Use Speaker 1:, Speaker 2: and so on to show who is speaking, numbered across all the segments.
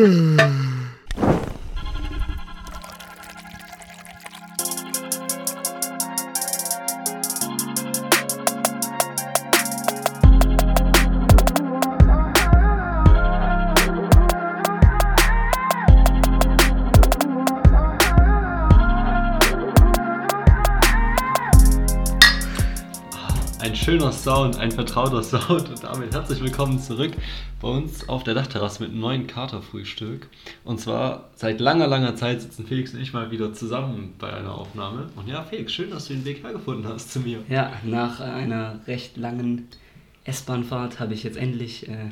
Speaker 1: Ein schöner Sound, ein vertrauter Sound. Und damit herzlich willkommen zurück bei uns auf der Dachterrasse mit einem neuen Katerfrühstück. Und zwar seit langer, langer Zeit sitzen Felix und ich mal wieder zusammen bei einer Aufnahme. Und ja, Felix, schön, dass du den Weg hergefunden hast zu mir.
Speaker 2: Ja, nach einer recht langen S-Bahnfahrt habe ich jetzt endlich äh,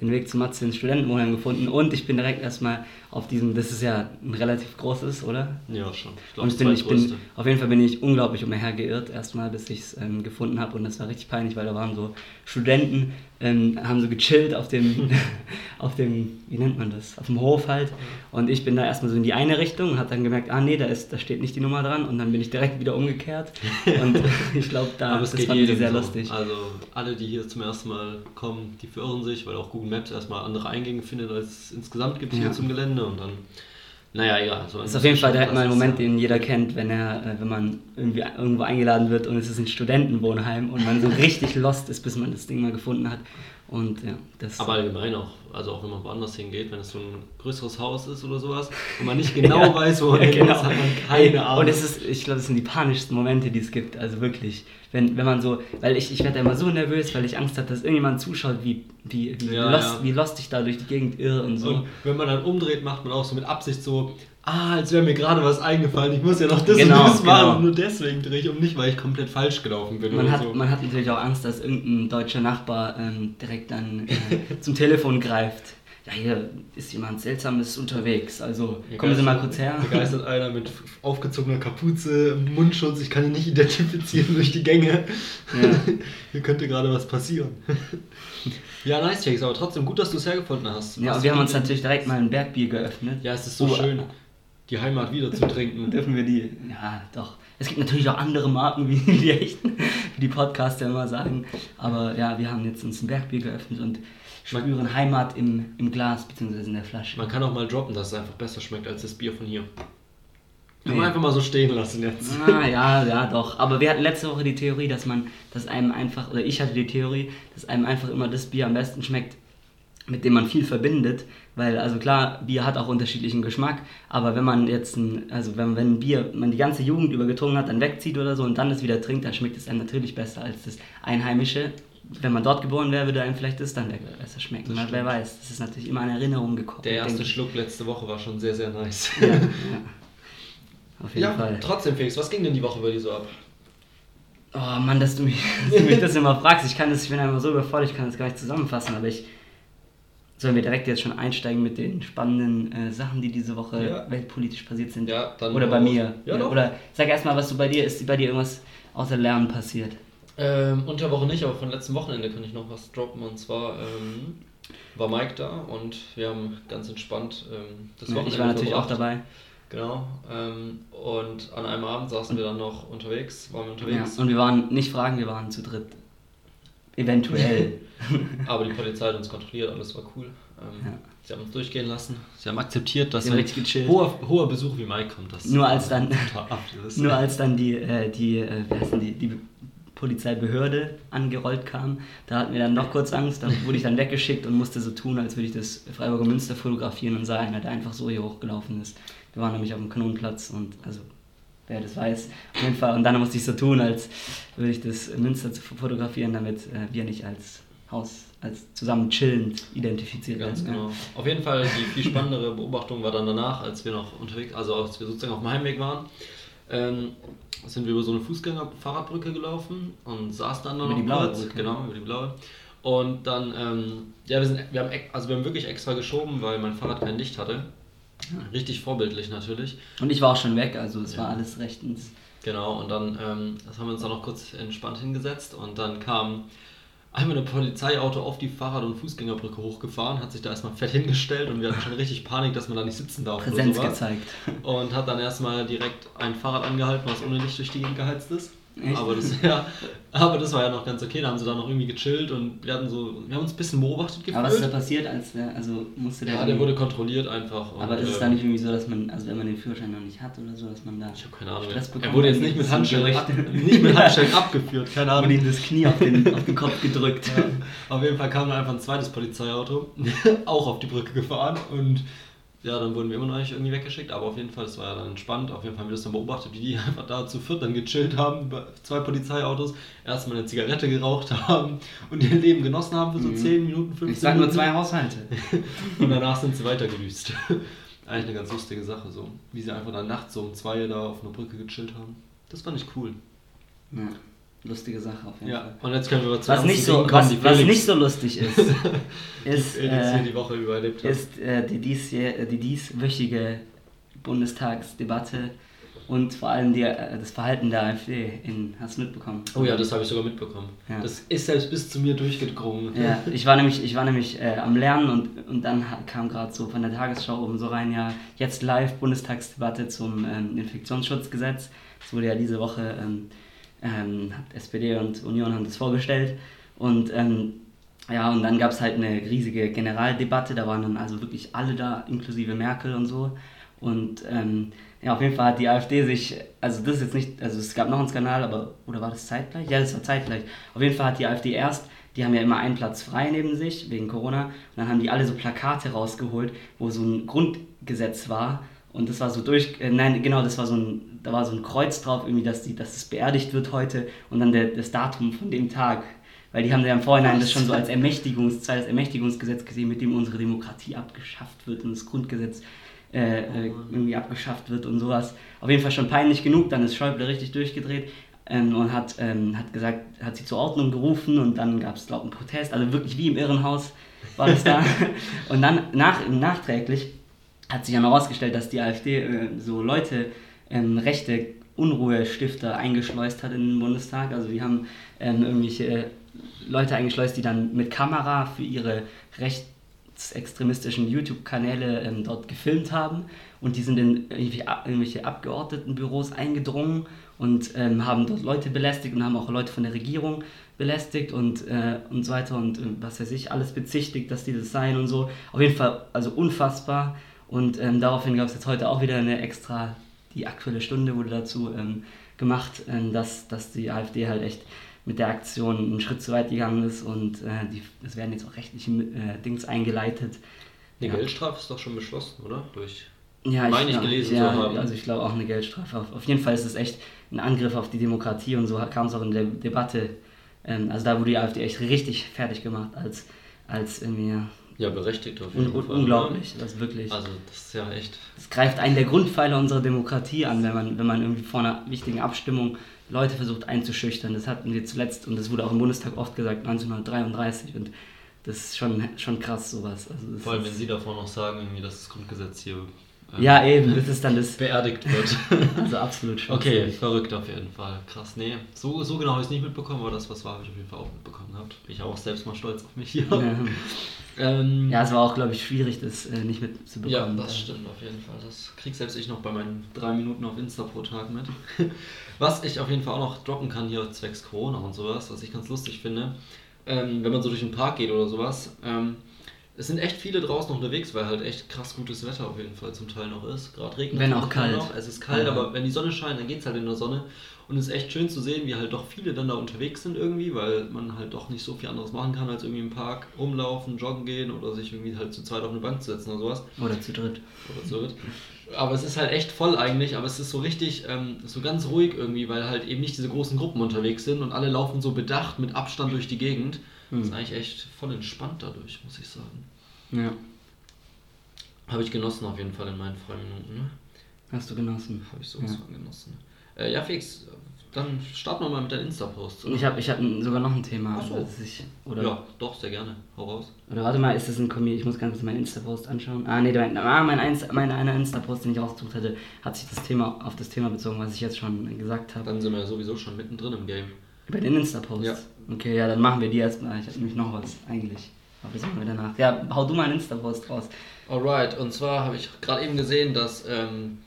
Speaker 2: den Weg zu Matze ins Studentenwohnheim gefunden und ich bin direkt erstmal auf diesem, das ist ja ein relativ großes, oder?
Speaker 1: Ja, schon. Ich
Speaker 2: und ich bin, ich bin, auf jeden Fall bin ich unglaublich umhergeirrt, erstmal, bis ich es ähm, gefunden habe. Und das war richtig peinlich, weil da waren so Studenten, ähm, haben so gechillt auf dem, auf dem, wie nennt man das, auf dem Hof halt. Und ich bin da erstmal so in die eine Richtung und habe dann gemerkt, ah nee, da, ist, da steht nicht die Nummer dran. Und dann bin ich direkt wieder umgekehrt. Und ich glaube, da
Speaker 1: es
Speaker 2: das sie
Speaker 1: jedem
Speaker 2: sehr
Speaker 1: so.
Speaker 2: lustig.
Speaker 1: Also alle, die hier zum ersten Mal kommen, die verirren sich, weil auch Google Maps erstmal andere Eingänge findet, als es insgesamt gibt hier
Speaker 2: Ja.
Speaker 1: zum Gelände. Und dann, naja, egal. So
Speaker 2: Das ist auf jeden Fall direkt mal ein Moment, den jeder kennt, wenn er, äh, wenn man irgendwie irgendwo eingeladen wird und es ist ein Studentenwohnheim und man so richtig lost ist, bis man das Ding mal gefunden hat. Und ja, das.
Speaker 1: Aber allgemein auch, also auch wenn man woanders hingeht, wenn es so ein größeres Haus ist oder sowas und man nicht genau
Speaker 2: Ja.
Speaker 1: weiß, wo man
Speaker 2: Ja, genau.
Speaker 1: ist, hat man keine Ahnung.
Speaker 2: Und es ist, ich glaube, das sind die panischsten Momente, die es gibt. Also wirklich. Wenn, wenn man so, weil ich, ich werde immer so nervös, weil ich Angst habe, dass irgendjemand zuschaut, wie, wie, wie,
Speaker 1: Ja,
Speaker 2: lost,
Speaker 1: ja.
Speaker 2: wie lost ich da durch die Gegend irre und so.
Speaker 1: Und wenn man dann umdreht, macht man auch so mit Absicht so, ah, als wäre mir gerade was eingefallen, ich muss ja noch das
Speaker 2: Genau,
Speaker 1: und das machen
Speaker 2: genau.
Speaker 1: und nur deswegen drehe ich um, nicht weil ich komplett falsch gelaufen bin
Speaker 2: Man
Speaker 1: oder
Speaker 2: hat,
Speaker 1: so.
Speaker 2: man hat natürlich auch Angst, dass irgendein deutscher Nachbar ähm, direkt dann äh, zum Telefon greift. Ja, hier ist jemand Seltsames unterwegs, also
Speaker 1: Hier
Speaker 2: kommen Sie mal kurz her.
Speaker 1: Hier geistert einer mit aufgezogener Kapuze, Mundschutz, ich kann ihn nicht identifizieren durch die Gänge.
Speaker 2: Ja.
Speaker 1: Hier könnte gerade was passieren. ja, nice, Jakes, aber trotzdem gut, dass du es hergefunden hast.
Speaker 2: Ja, und wir haben uns natürlich direkt mal ein Bergbier geöffnet.
Speaker 1: Ja, es ist so
Speaker 2: Oh,
Speaker 1: schön, die Heimat wieder zu trinken.
Speaker 2: Dürfen wir die? Ja, doch. Es gibt natürlich auch andere Marken, wie die echten, wie die Podcaster immer sagen. Aber ja, wir haben jetzt uns ein Bergbier geöffnet und spüren Heimat im, im Glas bzw. in der Flasche.
Speaker 1: Man kann auch mal droppen, dass es einfach besser schmeckt als das Bier von hier. Kann man
Speaker 2: Nee.
Speaker 1: einfach mal so stehen lassen jetzt.
Speaker 2: Ah, ja, ja, doch. Aber wir hatten letzte Woche die Theorie, dass man, dass einem einfach, oder ich hatte die Theorie, dass einem einfach immer das Bier am besten schmeckt, mit dem man viel verbindet. Weil, also klar, Bier hat auch unterschiedlichen Geschmack, aber wenn man jetzt ein, also wenn, wenn ein Bier man die ganze Jugend über getrunken hat, dann wegzieht oder so und dann es wieder trinkt, dann schmeckt es einem natürlich besser als das Einheimische. Wenn man dort geboren wäre, würde einem vielleicht das dann besser schmecken.
Speaker 1: Das
Speaker 2: wer weiß, das ist natürlich immer an Erinnerung gekoppelt.
Speaker 1: Der erste. Schluck letzte Woche war schon sehr, sehr nice.
Speaker 2: Ja, ja. Auf jeden
Speaker 1: Ja,
Speaker 2: Fall.
Speaker 1: trotzdem, Felix, was ging denn die Woche bei dir so ab?
Speaker 2: Oh Mann, dass du mich, dass du mich das immer fragst. Ich kann das, ich bin einfach so überfordert, ich kann das gar nicht zusammenfassen, aber ich. Sollen wir direkt jetzt schon einsteigen mit den spannenden äh, Sachen, die diese Woche
Speaker 1: Ja.
Speaker 2: weltpolitisch passiert sind?
Speaker 1: Ja, dann
Speaker 2: Oder bei mir.
Speaker 1: Ja, doch.
Speaker 2: Oder sag erstmal, was so bei dir ist, bei dir irgendwas außer Lernen passiert.
Speaker 1: Ähm, unter Woche nicht, aber von letztem Wochenende kann ich noch was droppen. Und zwar ähm, war Mike da und wir haben ganz entspannt ähm, das
Speaker 2: Ja,
Speaker 1: Wochenende
Speaker 2: ich war natürlich auch
Speaker 1: verbracht.
Speaker 2: dabei.
Speaker 1: Genau. Ähm, und an einem Abend saßen wir dann noch unterwegs, waren wir
Speaker 2: Ja.
Speaker 1: unterwegs.
Speaker 2: Und wir waren, nicht fragen, wir waren zu dritt. Eventuell.
Speaker 1: Aber die Polizei hat uns kontrolliert, alles war cool. Ähm,
Speaker 2: Ja.
Speaker 1: Sie haben uns durchgehen lassen. Sie haben akzeptiert, dass
Speaker 2: gechillt.
Speaker 1: hoher, hoher Besuch wie Mike kommt. Das
Speaker 2: Nur als dann- Nur als dann die, äh, die, äh, die, die Polizeibehörde angerollt kam, da hatten wir dann noch kurz Angst, da wurde ich dann weggeschickt und musste so tun, als würde ich das Freiburger Münster fotografieren und sah einer, der einfach so hier hochgelaufen ist. Wir waren nämlich auf dem Kanonenplatz und also wer das weiß, auf jeden Fall. Und dann musste ich so tun, als würde ich das Münster fotografieren, damit äh, wir nicht als Haus, als zusammen chillend identifiziert
Speaker 1: Ganz
Speaker 2: werden.
Speaker 1: genau. Auf jeden Fall die viel spannendere Beobachtung war dann danach, als wir noch unterwegs, also als wir sozusagen auf dem Heimweg waren, ähm, sind wir über so eine Fußgänger-Fahrradbrücke gelaufen und saßen dann
Speaker 2: Über
Speaker 1: noch
Speaker 2: die blaue
Speaker 1: kurz,
Speaker 2: Brücke.
Speaker 1: genau über die blaue. Und dann, ähm, ja, wir sind, wir haben, also wir haben wirklich extra geschoben, weil mein Fahrrad kein Licht hatte. Richtig vorbildlich natürlich.
Speaker 2: Und ich war auch schon weg, also es
Speaker 1: Ja.
Speaker 2: war alles rechtens.
Speaker 1: Genau, und dann ähm, das haben wir uns dann noch kurz entspannt hingesetzt und dann kam einmal ein Polizeiauto auf die Fahrrad- und Fußgängerbrücke hochgefahren, hat sich da erstmal fett hingestellt und wir hatten schon richtig Panik, dass man da nicht sitzen darf
Speaker 2: Präsenz gezeigt.
Speaker 1: Und hat dann erstmal direkt ein Fahrrad angehalten, was ohne Licht durch die Gegend geheizt ist.
Speaker 2: Echt?
Speaker 1: Aber das, ja, aber das war ja noch ganz okay. Da haben sie dann noch irgendwie gechillt und wir hatten so, wir haben uns ein bisschen beobachtet gefühlt.
Speaker 2: Aber was ist da passiert, als der, also musste der.
Speaker 1: ja, der wurde kontrolliert einfach. und,
Speaker 2: aber ist es
Speaker 1: ähm,
Speaker 2: dann nicht irgendwie so, dass man, also wenn man den Führerschein noch nicht hat oder so, dass man da.
Speaker 1: Ich habe keine Ahnung.
Speaker 2: Stress bekommen?
Speaker 1: er wurde jetzt nicht mit Handschellen, ab, nicht mit Handschellen abgeführt, keine Ahnung.
Speaker 2: ihm das Knie auf den, auf den Kopf gedrückt.
Speaker 1: Auf jeden Fall kam dann einfach ein zweites Polizeiauto, auch auf die Brücke gefahren und ja, dann wurden wir immer noch nicht irgendwie weggeschickt, aber auf jeden Fall, es war ja dann entspannt. Auf jeden Fall haben wir das dann beobachtet, wie die einfach da zu viert dann gechillt haben, bei zwei Polizeiautos, erstmal eine Zigarette geraucht haben und ihr Leben genossen haben für so
Speaker 2: Mhm.
Speaker 1: 10 Minuten, 15
Speaker 2: Ich sag nur zwei Haushalte.
Speaker 1: Und danach sind sie weitergedüst. Eigentlich eine ganz lustige Sache, so. Wie sie einfach dann nachts so um zwei da auf einer Brücke gechillt haben. Das fand ich cool.
Speaker 2: Ja, lustige Sache auf jeden
Speaker 1: Ja,
Speaker 2: Fall.
Speaker 1: und jetzt können wir
Speaker 2: Was nicht, so,
Speaker 1: kommen,
Speaker 2: was, was nicht so lustig ist, ist,
Speaker 1: die
Speaker 2: äh,
Speaker 1: die Woche über erlebt hat.
Speaker 2: ist äh, die, diesjähr- die dieswöchige Bundestagsdebatte und vor allem die, äh, das Verhalten der AfD in, hast du mitbekommen?
Speaker 1: Oh ja, das habe ich sogar mitbekommen.
Speaker 2: Ja.
Speaker 1: Das ist selbst bis zu mir durchgedrungen.
Speaker 2: Ja, ich war nämlich, ich war nämlich äh, am Lernen und, und dann kam gerade so von der Tagesschau oben so rein, ja, jetzt live Bundestagsdebatte zum ähm, Infektionsschutzgesetz. Das wurde ja diese Woche, ähm, ähm, SPD und Union haben das vorgestellt. Und ähm, ja, und dann gab es halt eine riesige Generaldebatte, da waren dann also wirklich alle da, inklusive Merkel und so. Und ähm, ja, auf jeden Fall hat die AfD sich, also das ist jetzt nicht, also es gab noch einen Skandal, aber, oder war das zeitgleich? Ja, das war zeitgleich. Auf jeden Fall hat die AfD erst, die haben ja immer einen Platz frei neben sich, wegen Corona, und dann haben die alle so Plakate rausgeholt, wo so ein Grundgesetz war. Und das war so durch, äh, nein, genau, das war so ein, da war so ein Kreuz drauf, irgendwie, dass, die, dass es beerdigt wird heute und dann der, das Datum von dem Tag. Weil die haben ja im Vorhinein das schon so als Ermächtigungs, zweites Ermächtigungsgesetz gesehen, mit dem unsere Demokratie abgeschafft wird und das Grundgesetz äh, äh, irgendwie abgeschafft wird und sowas. Auf jeden Fall schon peinlich genug, dann ist Schäuble richtig durchgedreht ähm, und hat, ähm, hat gesagt, hat sie zur Ordnung gerufen und dann gab es, glaube ich, einen Protest, also wirklich wie im Irrenhaus war das da. und dann nach, nachträglich hat sich dann herausgestellt, dass die AfD äh, so Leute, ähm, rechte Unruhestifter eingeschleust hat in den Bundestag. Also die haben ähm, irgendwelche Leute eingeschleust, die dann mit Kamera für ihre rechtsextremistischen YouTube-Kanäle ähm, dort gefilmt haben. Und die sind in irgendwelche, irgendwelche Abgeordnetenbüros eingedrungen und ähm, haben dort Leute belästigt und haben auch Leute von der Regierung belästigt und, äh, und so weiter und äh, was weiß ich, alles bezichtigt, dass die das seien und so. Auf jeden Fall, also unfassbar. Und ähm, daraufhin gab es jetzt heute auch wieder eine extra, die aktuelle Stunde wurde dazu ähm, gemacht, ähm, dass, dass die AfD halt echt mit der Aktion einen Schritt zu weit gegangen ist und äh, die, es werden jetzt auch rechtliche äh, Dings eingeleitet.
Speaker 1: Eine
Speaker 2: Ja.
Speaker 1: Geldstrafe ist doch schon beschlossen, oder? Durch.
Speaker 2: Ja,
Speaker 1: Meine ich gelesen
Speaker 2: ja,
Speaker 1: zu haben.
Speaker 2: Also ich glaube auch eine Geldstrafe. Auf, auf jeden Fall ist es echt ein Angriff auf die Demokratie und so kam es auch in der Debatte. Ähm, also da wurde die AfD echt richtig fertig gemacht als, als irgendwie ja,
Speaker 1: berechtigt auf jeden
Speaker 2: un,
Speaker 1: Fall.
Speaker 2: unglaublich. Das ist wirklich.
Speaker 1: Also, das ist ja echt.
Speaker 2: Es greift einen der Grundpfeiler unserer Demokratie an, wenn man, wenn man irgendwie vor einer wichtigen Abstimmung Leute versucht einzuschüchtern. Das hatten wir zuletzt, und das wurde auch im Bundestag oft gesagt, 1933. Und das ist schon, schon krass, sowas. Also das
Speaker 1: Vor allem, wenn Sie davor noch sagen, irgendwie, dass das Grundgesetz hier ähm,
Speaker 2: ja, eben, das ist dann das.
Speaker 1: beerdigt wird.
Speaker 2: Also absolut schon.
Speaker 1: okay, verrückt auf jeden Fall. Krass, nee. So, so genau habe ich es nicht mitbekommen, aber das, was war, habe ich auf jeden Fall auch mitbekommen gehabt. Bin ich auch selbst mal stolz auf mich hier.
Speaker 2: Ja.
Speaker 1: Ähm,
Speaker 2: Ja, es war auch, glaube ich, schwierig, das äh, nicht mitzubekommen.
Speaker 1: Ja, das stimmt auf jeden Fall. Das krieg selbst ich noch bei meinen drei Minuten auf Insta pro Tag mit. Was ich auf jeden Fall auch noch droppen kann hier zwecks Corona und sowas, was ich ganz lustig finde, ähm, wenn man so durch den Park geht oder sowas, ähm, es sind echt viele draußen noch unterwegs, weil halt echt krass gutes Wetter auf jeden Fall zum Teil noch ist. Gerade regnet
Speaker 2: Wenn
Speaker 1: es
Speaker 2: auch
Speaker 1: manchmal
Speaker 2: kalt.
Speaker 1: Noch. Es ist kalt,
Speaker 2: Ja.
Speaker 1: aber wenn die Sonne scheint, dann geht es halt in der Sonne. Und es ist echt schön zu sehen, wie halt doch viele dann da unterwegs sind irgendwie, weil man halt doch nicht so viel anderes machen kann, als irgendwie im Park rumlaufen, joggen gehen oder sich irgendwie halt zu zweit auf eine Bank zu setzen oder sowas
Speaker 2: Oder zu dritt.
Speaker 1: oder so wird. Aber es ist halt echt voll eigentlich, aber es ist so richtig, ähm, so ganz ruhig irgendwie, weil halt eben nicht diese großen Gruppen unterwegs sind und alle laufen so bedacht mit Abstand durch die Gegend. Das ist
Speaker 2: Hm.
Speaker 1: eigentlich echt voll entspannt dadurch, muss ich sagen.
Speaker 2: Ja,
Speaker 1: Habe ich genossen auf jeden Fall in meinen freien Minuten. Ne?
Speaker 2: hast du genossen.
Speaker 1: Habe ich sowas
Speaker 2: Ja.
Speaker 1: von genossen. Äh, ja, Felix, dann starten wir mal mit deinen Insta-Posts. oder?
Speaker 2: Ich habe ich hab sogar noch ein Thema.
Speaker 1: Ach so.
Speaker 2: ich, oder,
Speaker 1: Ja, doch, sehr gerne. Hau raus.
Speaker 2: oder warte mal, ist das ein Kommi? Ich muss ganz kurz meinen Insta-Post anschauen. Ah, nee, mein, ah, mein, Insta, mein einer Insta-Post, den ich ausgesucht hatte, hat sich das Thema auf das Thema bezogen, was ich jetzt schon gesagt habe.
Speaker 1: Dann sind wir ja sowieso schon mittendrin im Game.
Speaker 2: Bei den Insta-Posts?
Speaker 1: Ja.
Speaker 2: Okay, ja, dann machen wir die erstmal. Ich habe nämlich noch was eigentlich. Aber wir danach. Ja, hau du mal einen Insta-Post raus.
Speaker 1: Alright, und zwar habe ich gerade eben gesehen, dass ähm,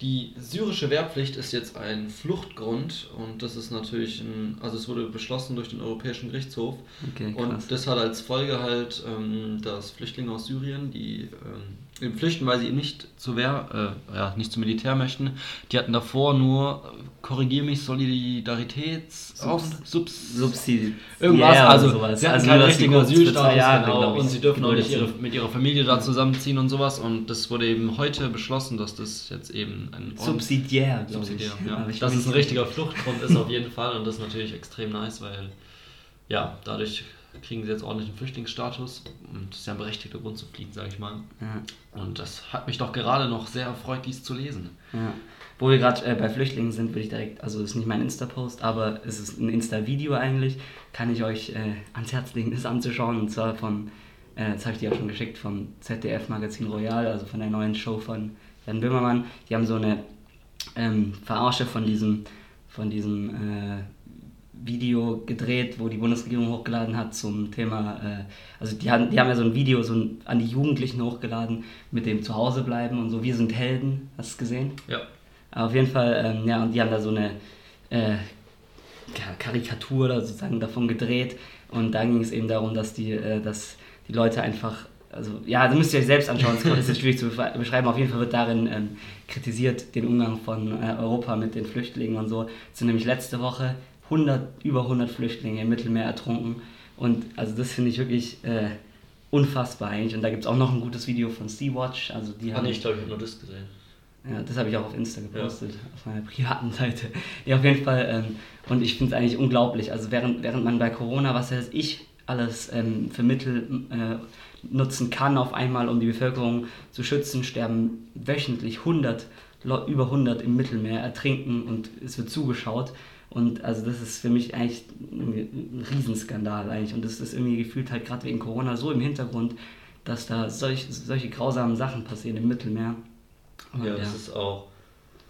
Speaker 1: die syrische Wehrpflicht ist jetzt ein Fluchtgrund und das ist natürlich ein, also es wurde beschlossen durch den Europäischen Gerichtshof
Speaker 2: Okay,
Speaker 1: und das hat als Folge halt, ähm, dass Flüchtlinge aus Syrien, die ähm, eben flüchten, weil sie eben nicht zur Wehr, äh, ja, nicht zum Militär möchten, die hatten davor nur, äh, korrigier mich, Solidaritäts...
Speaker 2: Subs-
Speaker 1: Subs
Speaker 2: Subsidi
Speaker 1: Irgendwas, also
Speaker 2: sowas.
Speaker 1: sie hatten
Speaker 2: also
Speaker 1: keinen richtigen Asylstatus,
Speaker 2: Jahre,
Speaker 1: genau, und sie dürfen auch nicht ihre, mit ihrer Familie da zusammenziehen und sowas und das wurde eben heute beschlossen, dass das jetzt eben ein
Speaker 2: sind. Subsidiär, glaube ich.
Speaker 1: Subsidiär, ja.
Speaker 2: Ich
Speaker 1: Dass es ein richtiger Fluchtgrund ist auf jeden Fall und das ist natürlich extrem nice, weil ja, dadurch kriegen sie jetzt ordentlichen Flüchtlingsstatus und das ist ja ein berechtigter Grund zu fliehen, sage ich mal.
Speaker 2: Ja.
Speaker 1: Und das hat mich doch gerade noch sehr erfreut, dies zu lesen.
Speaker 2: Ja. Wo wir gerade äh, bei Flüchtlingen sind, würde ich direkt, also das ist nicht mein Insta-Post, aber es ist ein Insta-Video eigentlich, kann ich euch äh, ans Herz legen, das anzuschauen. Und zwar von, äh, das habe ich dir auch schon geschickt, vom ZDF-Magazin Royal, also von der neuen Show von Jan Böhmermann. Die haben so eine ähm, Verarsche von diesem, von diesem äh, Video gedreht, wo die Bundesregierung hochgeladen hat zum Thema, äh, also die haben, die haben ja so ein Video so ein, an die Jugendlichen hochgeladen mit dem Zuhause bleiben und so, wir sind Helden, hast du es gesehen?
Speaker 1: Ja.
Speaker 2: Aber auf jeden Fall, ähm, ja, und die haben da so eine äh, Ka- Karikatur da sozusagen davon gedreht. Und da ging es eben darum, dass die, äh, dass die Leute einfach, also ja, das müsst ihr euch selbst anschauen, das ist schwierig zu beschrei- beschreiben. Auf jeden Fall wird darin ähm, kritisiert den Umgang von äh, Europa mit den Flüchtlingen und so. Es sind nämlich letzte Woche 100, über 100 Flüchtlinge im Mittelmeer ertrunken. Und also das finde ich wirklich äh, unfassbar eigentlich. Und da gibt es auch noch ein gutes Video von Sea-Watch. Also die
Speaker 1: Ah,
Speaker 2: haben
Speaker 1: ich glaube, ich habe nur das gesehen.
Speaker 2: ja, das habe ich auch auf Insta gepostet, auf meiner privaten Seite. Ja, auf jeden Fall. Ähm, und ich finde es eigentlich unglaublich. Also während, während man bei Corona, was weiß ich, alles ähm, für Mittel äh, nutzen kann, auf einmal, um die Bevölkerung zu schützen, sterben wöchentlich 100, Leu- über 100 im Mittelmeer, ertrinken und es wird zugeschaut. Und also das ist für mich eigentlich ein Riesenskandal eigentlich. Und das ist irgendwie gefühlt halt gerade wegen Corona so im Hintergrund, dass da solch, solche grausamen Sachen passieren im Mittelmeer. Und
Speaker 1: Ja, das ist auch,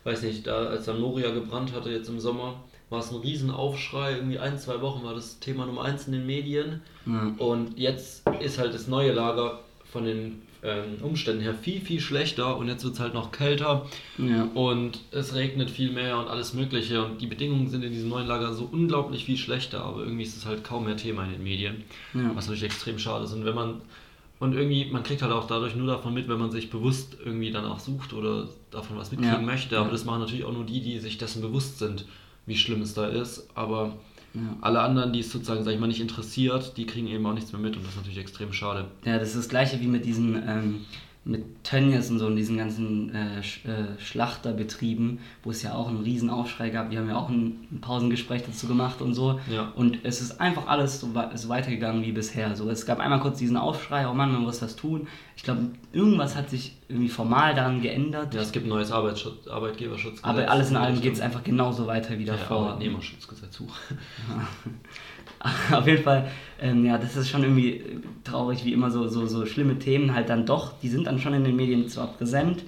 Speaker 1: weiß nicht, da als dann Moria gebrannt hatte jetzt im Sommer, war es ein Riesenaufschrei, irgendwie ein, zwei Wochen war das Thema Nummer eins in den Medien
Speaker 2: Ja.
Speaker 1: und jetzt ist halt das neue Lager von den ähm, Umständen her viel, viel schlechter und jetzt wird es halt noch kälter
Speaker 2: Ja.
Speaker 1: und es regnet viel mehr und alles mögliche und die Bedingungen sind in diesem neuen Lager so unglaublich viel schlechter, aber irgendwie ist es halt kaum mehr Thema in den Medien,
Speaker 2: Ja.
Speaker 1: was natürlich extrem schade ist und wenn man und irgendwie, man kriegt halt auch dadurch nur davon mit, wenn man sich bewusst irgendwie danach sucht oder davon was mitkriegen
Speaker 2: Ja.
Speaker 1: möchte. Aber das machen natürlich auch nur die, die sich dessen bewusst sind, wie schlimm es da ist. Aber
Speaker 2: Ja.
Speaker 1: alle anderen, die es sozusagen, sag ich mal, nicht interessiert, die kriegen eben auch nichts mehr mit und das ist natürlich extrem schade.
Speaker 2: Ja, das ist das gleiche wie mit diesen, ähm, mit Tönnies und so und diesen ganzen äh, Sch äh, Schlachterbetrieben, wo es ja auch einen riesen Aufschrei gab. Wir haben ja auch ein, ein Pausengespräch dazu gemacht und so.
Speaker 1: Ja.
Speaker 2: Und es ist einfach alles so, so weitergegangen wie bisher. So, es gab einmal kurz diesen Aufschrei, oh Mann, man muss was tun. Ich glaube, irgendwas hat sich irgendwie formal daran geändert.
Speaker 1: Ja, es gibt ein neues Arbeitsschutz, Arbeitgeberschutzgesetz.
Speaker 2: aber alles in allem geht es einfach genauso weiter wie
Speaker 1: ja,
Speaker 2: davor.
Speaker 1: Arbeitnehmerschutzgesetz. Huch.
Speaker 2: Auf jeden Fall, ähm, ja, das ist schon irgendwie traurig, wie immer so, so, so schlimme Themen halt dann doch, die sind dann schon in den Medien zwar präsent,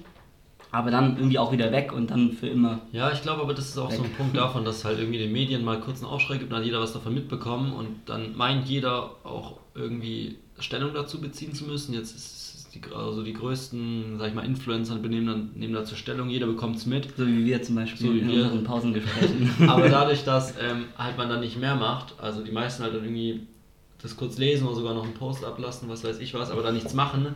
Speaker 2: aber dann irgendwie auch wieder weg und dann für immer.
Speaker 1: Ja, ich glaube aber, das ist auch so ein
Speaker 2: Weg.
Speaker 1: Punkt davon, dass halt irgendwie den Medien mal kurz einen Aufschrei gibt und hat jeder was davon mitbekommen und dann meint jeder auch irgendwie Stellung dazu beziehen zu müssen. Jetzt ist die, also die größten, sag ich mal, Influencer benehmen dann, nehmen dazu Stellung, jeder bekommt es mit.
Speaker 2: So wie wir zum Beispiel
Speaker 1: So wie
Speaker 2: in
Speaker 1: wir.
Speaker 2: unseren Pausengesprächen.
Speaker 1: Aber dadurch, dass ähm, halt man dann nicht mehr macht, also die meisten halt dann irgendwie das kurz lesen oder sogar noch einen Post ablassen, was weiß ich was, aber dann nichts machen,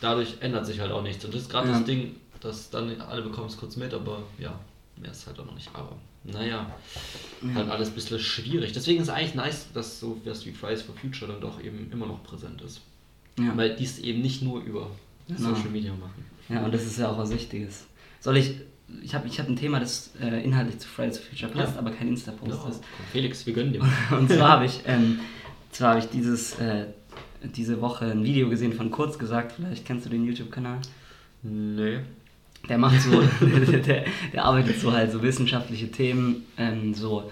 Speaker 1: dadurch ändert sich halt auch nichts. Und das ist gerade
Speaker 2: Ja.
Speaker 1: das Ding, dass dann alle bekommen es kurz mit, aber ja, mehr ist halt auch noch nicht. Aber naja, halt alles ein bisschen schwierig. Deswegen ist es eigentlich nice, dass so was wie Fridays for Future dann doch eben immer noch präsent ist.
Speaker 2: Ja.
Speaker 1: Weil die es eben nicht nur über
Speaker 2: Genau.
Speaker 1: Social Media machen.
Speaker 2: ja, und das ist ja auch was Wichtiges. Soll ich, ich habe ich hab ein Thema, das äh, inhaltlich zu Fridays for Future passt,
Speaker 1: Ja.
Speaker 2: aber kein Insta-Post
Speaker 1: Ja,
Speaker 2: ist.
Speaker 1: Felix, wir gönnen dir.
Speaker 2: Und zwar habe ich, ähm, zwar habe ich dieses, äh, diese Woche ein Video gesehen von Kurz gesagt, vielleicht kennst du den YouTube-Kanal.
Speaker 1: Nee.
Speaker 2: Der macht so, der, der, der arbeitet so halt so wissenschaftliche Themen ähm, so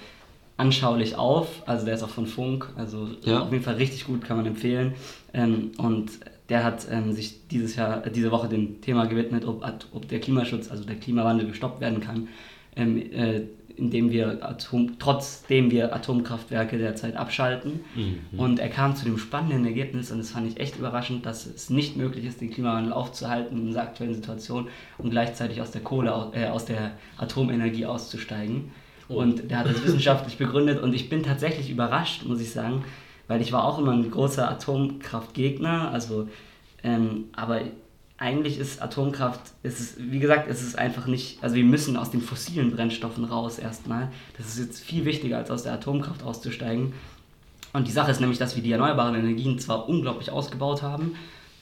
Speaker 2: anschaulich auf. Also der ist auch von Funk, also
Speaker 1: Ja.
Speaker 2: auf jeden Fall richtig gut, kann man empfehlen. Ähm, und der hat ähm, sich dieses Jahr, äh, diese Woche dem Thema gewidmet, ob, ob der Klimaschutz, also der Klimawandel gestoppt werden kann. Ähm, äh, indem wir Atom, trotzdem wir Atomkraftwerke derzeit abschalten.
Speaker 1: Mhm.
Speaker 2: Und er kam zu dem spannenden Ergebnis, und das fand ich echt überraschend, dass es nicht möglich ist, den Klimawandel aufzuhalten in dieser aktuellen Situation und gleichzeitig aus der Kohle, äh, aus der Atomenergie auszusteigen. Und der hat das wissenschaftlich begründet und ich bin tatsächlich überrascht, muss ich sagen, weil ich war auch immer ein großer Atomkraftgegner, also ähm, aber eigentlich ist Atomkraft, es ist, wie gesagt, es ist einfach nicht, also wir müssen aus den fossilen Brennstoffen raus erstmal. Das ist jetzt viel wichtiger, als aus der Atomkraft auszusteigen. Und die Sache ist nämlich, dass wir die erneuerbaren Energien zwar unglaublich ausgebaut haben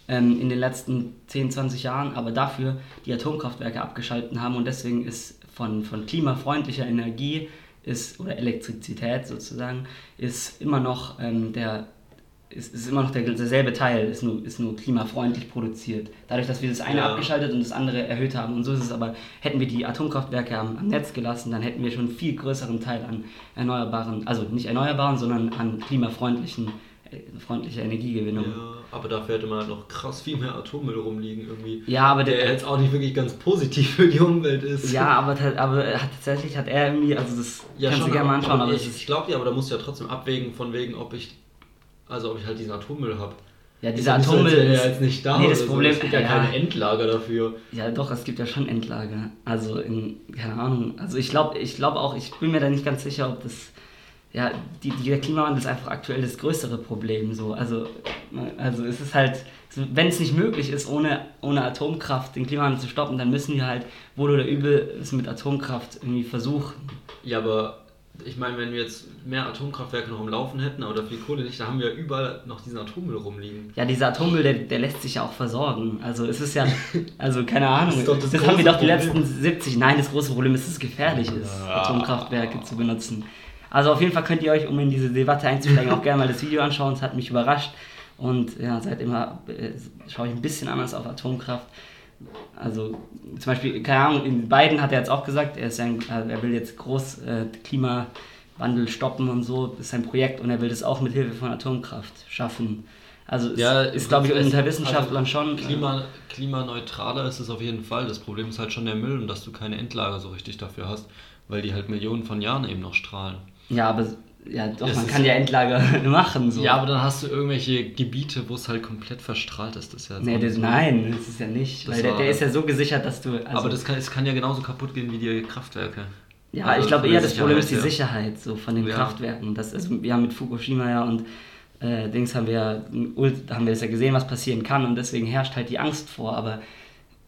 Speaker 2: ähm, in den letzten 10, 20 Jahren, aber dafür die Atomkraftwerke abgeschalten haben und deswegen ist von, von klimafreundlicher Energie ist, oder Elektrizität sozusagen, ist immer noch ähm, der ist, ist immer noch der, derselbe Teil, ist nur, ist nur klimafreundlich produziert. Dadurch, dass wir das eine
Speaker 1: Ja.
Speaker 2: abgeschaltet und das andere erhöht haben. Und so ist es aber, hätten wir die Atomkraftwerke am, am Netz gelassen, dann hätten wir schon einen viel größeren Teil an erneuerbaren, also nicht erneuerbaren, sondern an klimafreundlichen freundlicher Energiegewinnung.
Speaker 1: Ja, aber dafür hätte man halt noch krass viel mehr Atommüll rumliegen irgendwie.
Speaker 2: Ja, aber
Speaker 1: Der
Speaker 2: der,
Speaker 1: jetzt auch nicht wirklich ganz positiv für die Umwelt ist.
Speaker 2: ja, aber, aber er tatsächlich hat er irgendwie, also das
Speaker 1: Ja,
Speaker 2: kannst
Speaker 1: schon,
Speaker 2: du gerne mal anschauen, aber,
Speaker 1: ich,
Speaker 2: es ist,
Speaker 1: ich glaube ja, aber da musst du ja trotzdem abwägen, von wegen, ob ich, also ob ich halt diesen Atommüll habe.
Speaker 2: ja, dieser Atommüll
Speaker 1: ist
Speaker 2: ist,
Speaker 1: ja jetzt nicht da.
Speaker 2: Nee, das
Speaker 1: so.
Speaker 2: Problem-
Speaker 1: es gibt ja,
Speaker 2: ja.
Speaker 1: keine Endlager dafür.
Speaker 2: Ja, doch, es gibt ja schon Endlager. Also in, keine Ahnung. Also ich glaube ich glaube auch, ich bin mir da nicht ganz sicher, ob das, ja, die, die, der Klimawandel ist einfach aktuell das größere Problem. So. Also, also es ist halt, wenn es nicht möglich ist, ohne, ohne Atomkraft den Klimawandel zu stoppen, dann müssen wir halt, wohl oder übel, es mit Atomkraft irgendwie versuchen.
Speaker 1: Ja, aber ich meine, wenn wir jetzt mehr Atomkraftwerke noch am Laufen hätten, aber dafür Kohle nicht, da haben wir überall noch diesen Atommüll rumliegen.
Speaker 2: Ja, dieser Atommüll, der, der lässt sich ja auch versorgen. Also es ist ja, also keine Ahnung,
Speaker 1: Das das
Speaker 2: das, haben wir doch die
Speaker 1: Problem.
Speaker 2: letzten 70, nein, das große Problem ist, dass es gefährlich ist,
Speaker 1: Ja.
Speaker 2: Atomkraftwerke zu benutzen. Also auf jeden Fall könnt ihr euch, um in diese Debatte einzusteigen, auch gerne mal das Video anschauen, es hat mich überrascht. Und ja, seitdem äh, schaue ich ein bisschen anders auf Atomkraft. Also zum Beispiel, keine Ahnung, in Biden hat er jetzt auch gesagt, er, ist ein, also er will jetzt groß äh, Klimawandel stoppen und so, das ist sein Projekt und er will das auch mit Hilfe von Atomkraft schaffen. Also es
Speaker 1: Ja,
Speaker 2: ist, glaube ich, unter Wissenschaftlern schon. äh,
Speaker 1: Klima, klimaneutraler ist es auf jeden Fall. Das Problem ist halt schon der Müll und dass du keine Endlager so richtig dafür hast, weil die halt Millionen von Jahren eben noch strahlen.
Speaker 2: Ja, aber ja, doch,
Speaker 1: Es
Speaker 2: man
Speaker 1: ist-
Speaker 2: kann ja Endlager machen. So.
Speaker 1: Ja, aber dann hast du irgendwelche Gebiete, wo es halt komplett verstrahlt ist. Das ist ja
Speaker 2: Nee, das,
Speaker 1: so.
Speaker 2: nein, das ist ja nicht.
Speaker 1: Das
Speaker 2: weil der, der ist ja so gesichert, dass du. Also,
Speaker 1: aber das kann, es kann ja genauso kaputt gehen wie die Kraftwerke.
Speaker 2: ja,
Speaker 1: also
Speaker 2: ich glaube eher, das Problem ist die
Speaker 1: Sicherheit,
Speaker 2: Sicherheit so von den
Speaker 1: Ja.
Speaker 2: Kraftwerken. Das, also, wir haben mit Fukushima ja und äh, Dings haben wir, ja- haben wir das ja gesehen, was passieren kann und deswegen herrscht halt die Angst vor. Aber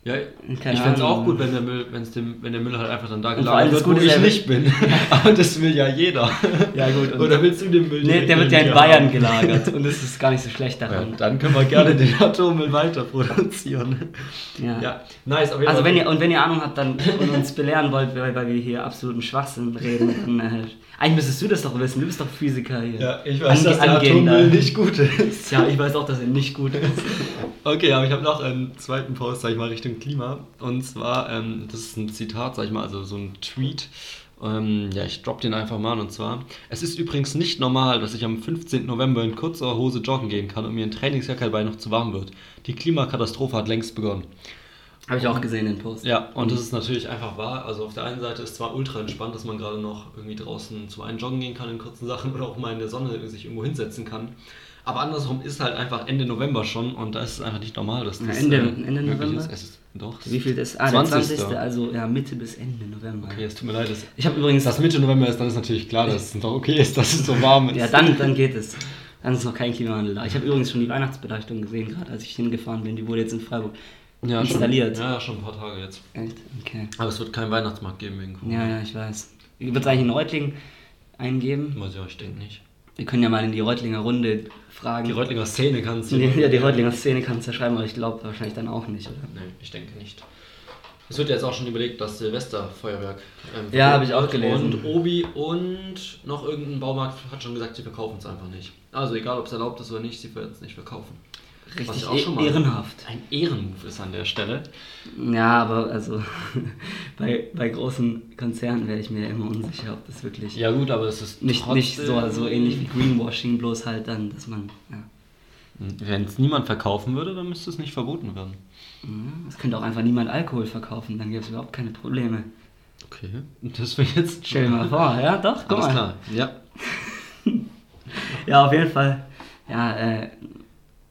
Speaker 1: Ja,
Speaker 2: Keine
Speaker 1: ich fände es auch gut, wenn der, Müll, wenn's dem, wenn der Müll halt einfach dann da gelagert wird, wo ich
Speaker 2: ja-
Speaker 1: nicht bin. aber das will ja jeder.
Speaker 2: ja, gut.
Speaker 1: Oder willst du den Müll
Speaker 2: nee, der wird ja in Bayern
Speaker 1: haben?
Speaker 2: gelagert und das ist gar nicht so schlecht
Speaker 1: Ja,
Speaker 2: daran.
Speaker 1: dann können wir gerne den Atommüll weiter produzieren.
Speaker 2: Ja.
Speaker 1: Ja, nice. Jeden
Speaker 2: Also wenn ihr, und wenn ihr Ahnung habt dann und uns belehren wollt, weil, weil wir hier absoluten Schwachsinn reden, dann äh, eigentlich müsstest du das doch wissen, du bist doch Physiker hier.
Speaker 1: Ja, ich weiß,
Speaker 2: Ange-
Speaker 1: dass der. Atommüll nicht gut ist.
Speaker 2: Ja, ich weiß auch, dass er nicht gut ist.
Speaker 1: Okay, aber ich habe noch einen zweiten Post, sag ich mal, Richtung Klima. Und zwar, ähm, das ist ein Zitat, sag ich mal, also so ein Tweet. Ähm, ja, ich drop den einfach mal. Und zwar, es ist übrigens nicht normal, dass ich am 15. November in kurzer Hose joggen gehen kann und mir ein Trainingsjacke dabei noch zu warm wird. Die Klimakatastrophe hat längst begonnen.
Speaker 2: Habe ich auch gesehen, den Post.
Speaker 1: Ja, und das ist natürlich einfach wahr. Also auf der einen Seite ist zwar ultra entspannt, dass man gerade noch irgendwie draußen zum einen joggen gehen kann in kurzen Sachen oder auch mal in der Sonne sich irgendwo hinsetzen kann. Aber andersrum ist halt einfach Ende November schon und da ist es einfach nicht normal, dass das
Speaker 2: Ja, Ende-
Speaker 1: äh,
Speaker 2: Ende November?
Speaker 1: ist. Es ist doch.
Speaker 2: Wie viel das? Ah,
Speaker 1: 20.
Speaker 2: der 20. Also ja, Mitte bis Ende November.
Speaker 1: Okay, es tut mir leid. Dass
Speaker 2: Ich habe übrigens.
Speaker 1: das Mitte November ist, dann ist natürlich klar, dass es doch okay ist, dass es so warm ist.
Speaker 2: ja, dann, dann geht es. Dann ist noch kein Klimawandel da. Ich habe übrigens schon die Weihnachtsbeleuchtung gesehen, gerade als ich hingefahren bin. Die wurde jetzt in Freiburg
Speaker 1: ja,
Speaker 2: installiert.
Speaker 1: Schon, ja, schon ein paar Tage jetzt.
Speaker 2: Echt? Okay.
Speaker 1: Aber es wird keinen Weihnachtsmarkt geben wegen Corona.
Speaker 2: Ja, ja, ich weiß. Wird es eigentlich in Reutlingen eingeben?
Speaker 1: Weiß ja, ich denke nicht.
Speaker 2: Wir können ja mal in die Reutlinger Runde fragen.
Speaker 1: Die Reutlinger Szene kannst du.
Speaker 2: ja, die Reutlinger Szene kann es ja schreiben, aber ich glaube wahrscheinlich dann auch nicht, oder?
Speaker 1: Nee, ich denke nicht. Es wird ja jetzt auch schon überlegt, das Silvesterfeuerwerk. Ähm,
Speaker 2: Ja, habe ich auch gelesen.
Speaker 1: Und Obi und noch irgendein Baumarkt hat schon gesagt, sie verkaufen es einfach nicht. Also egal, ob es erlaubt ist oder nicht, sie werden es nicht verkaufen. Was
Speaker 2: Richtig
Speaker 1: ich auch schon mal-
Speaker 2: ehrenhaft.
Speaker 1: Ein Ehrenmove ist an der Stelle.
Speaker 2: Ja, aber also bei, bei großen Konzernen wäre ich mir immer unsicher, ob das wirklich
Speaker 1: Ja gut, aber es ist
Speaker 2: nicht, nicht so,
Speaker 1: trotzdem-
Speaker 2: so ähnlich wie Greenwashing, bloß halt dann, dass man. Ja.
Speaker 1: Wenn es niemand verkaufen würde, dann müsste es nicht verboten werden.
Speaker 2: Es könnte auch einfach niemand Alkohol verkaufen, dann gäbe es überhaupt keine Probleme.
Speaker 1: Okay, das wäre jetzt...
Speaker 2: Stell dir mal vor, ja, doch, guck
Speaker 1: Alles
Speaker 2: mal.
Speaker 1: klar, ja.
Speaker 2: Ja, auf jeden Fall. Ja, äh,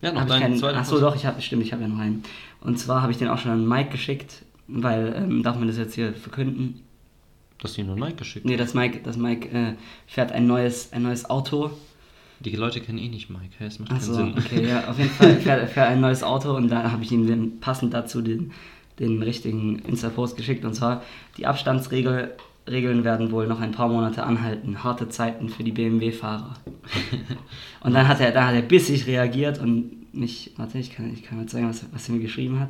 Speaker 1: Ja, noch deinen
Speaker 2: keinen.
Speaker 1: zweiten
Speaker 2: Achso, doch, ich habe, stimmt, ich habe ja noch einen. Und zwar habe ich den auch schon an Mike geschickt, weil, ähm, darf man das jetzt hier verkünden?
Speaker 1: Du hast ihn nur Mike geschickt.
Speaker 2: Nee, dass Mike, dass Mike äh, fährt ein neues, ein neues Auto.
Speaker 1: Die Leute kennen eh nicht Mike, es macht keinen
Speaker 2: Achso,
Speaker 1: Sinn.
Speaker 2: okay, ja, auf jeden Fall fährt er fährt ein neues Auto und da habe ich ihm passend dazu den, den richtigen Insta-Post geschickt. Und zwar, die Abstandsregeln Regeln werden wohl noch ein paar Monate anhalten. Harte Zeiten für die BMW-Fahrer. und dann hat er, da hat er bissig reagiert und mich, warte, ich kann, ich kann mal zeigen, was, was er mir geschrieben hat.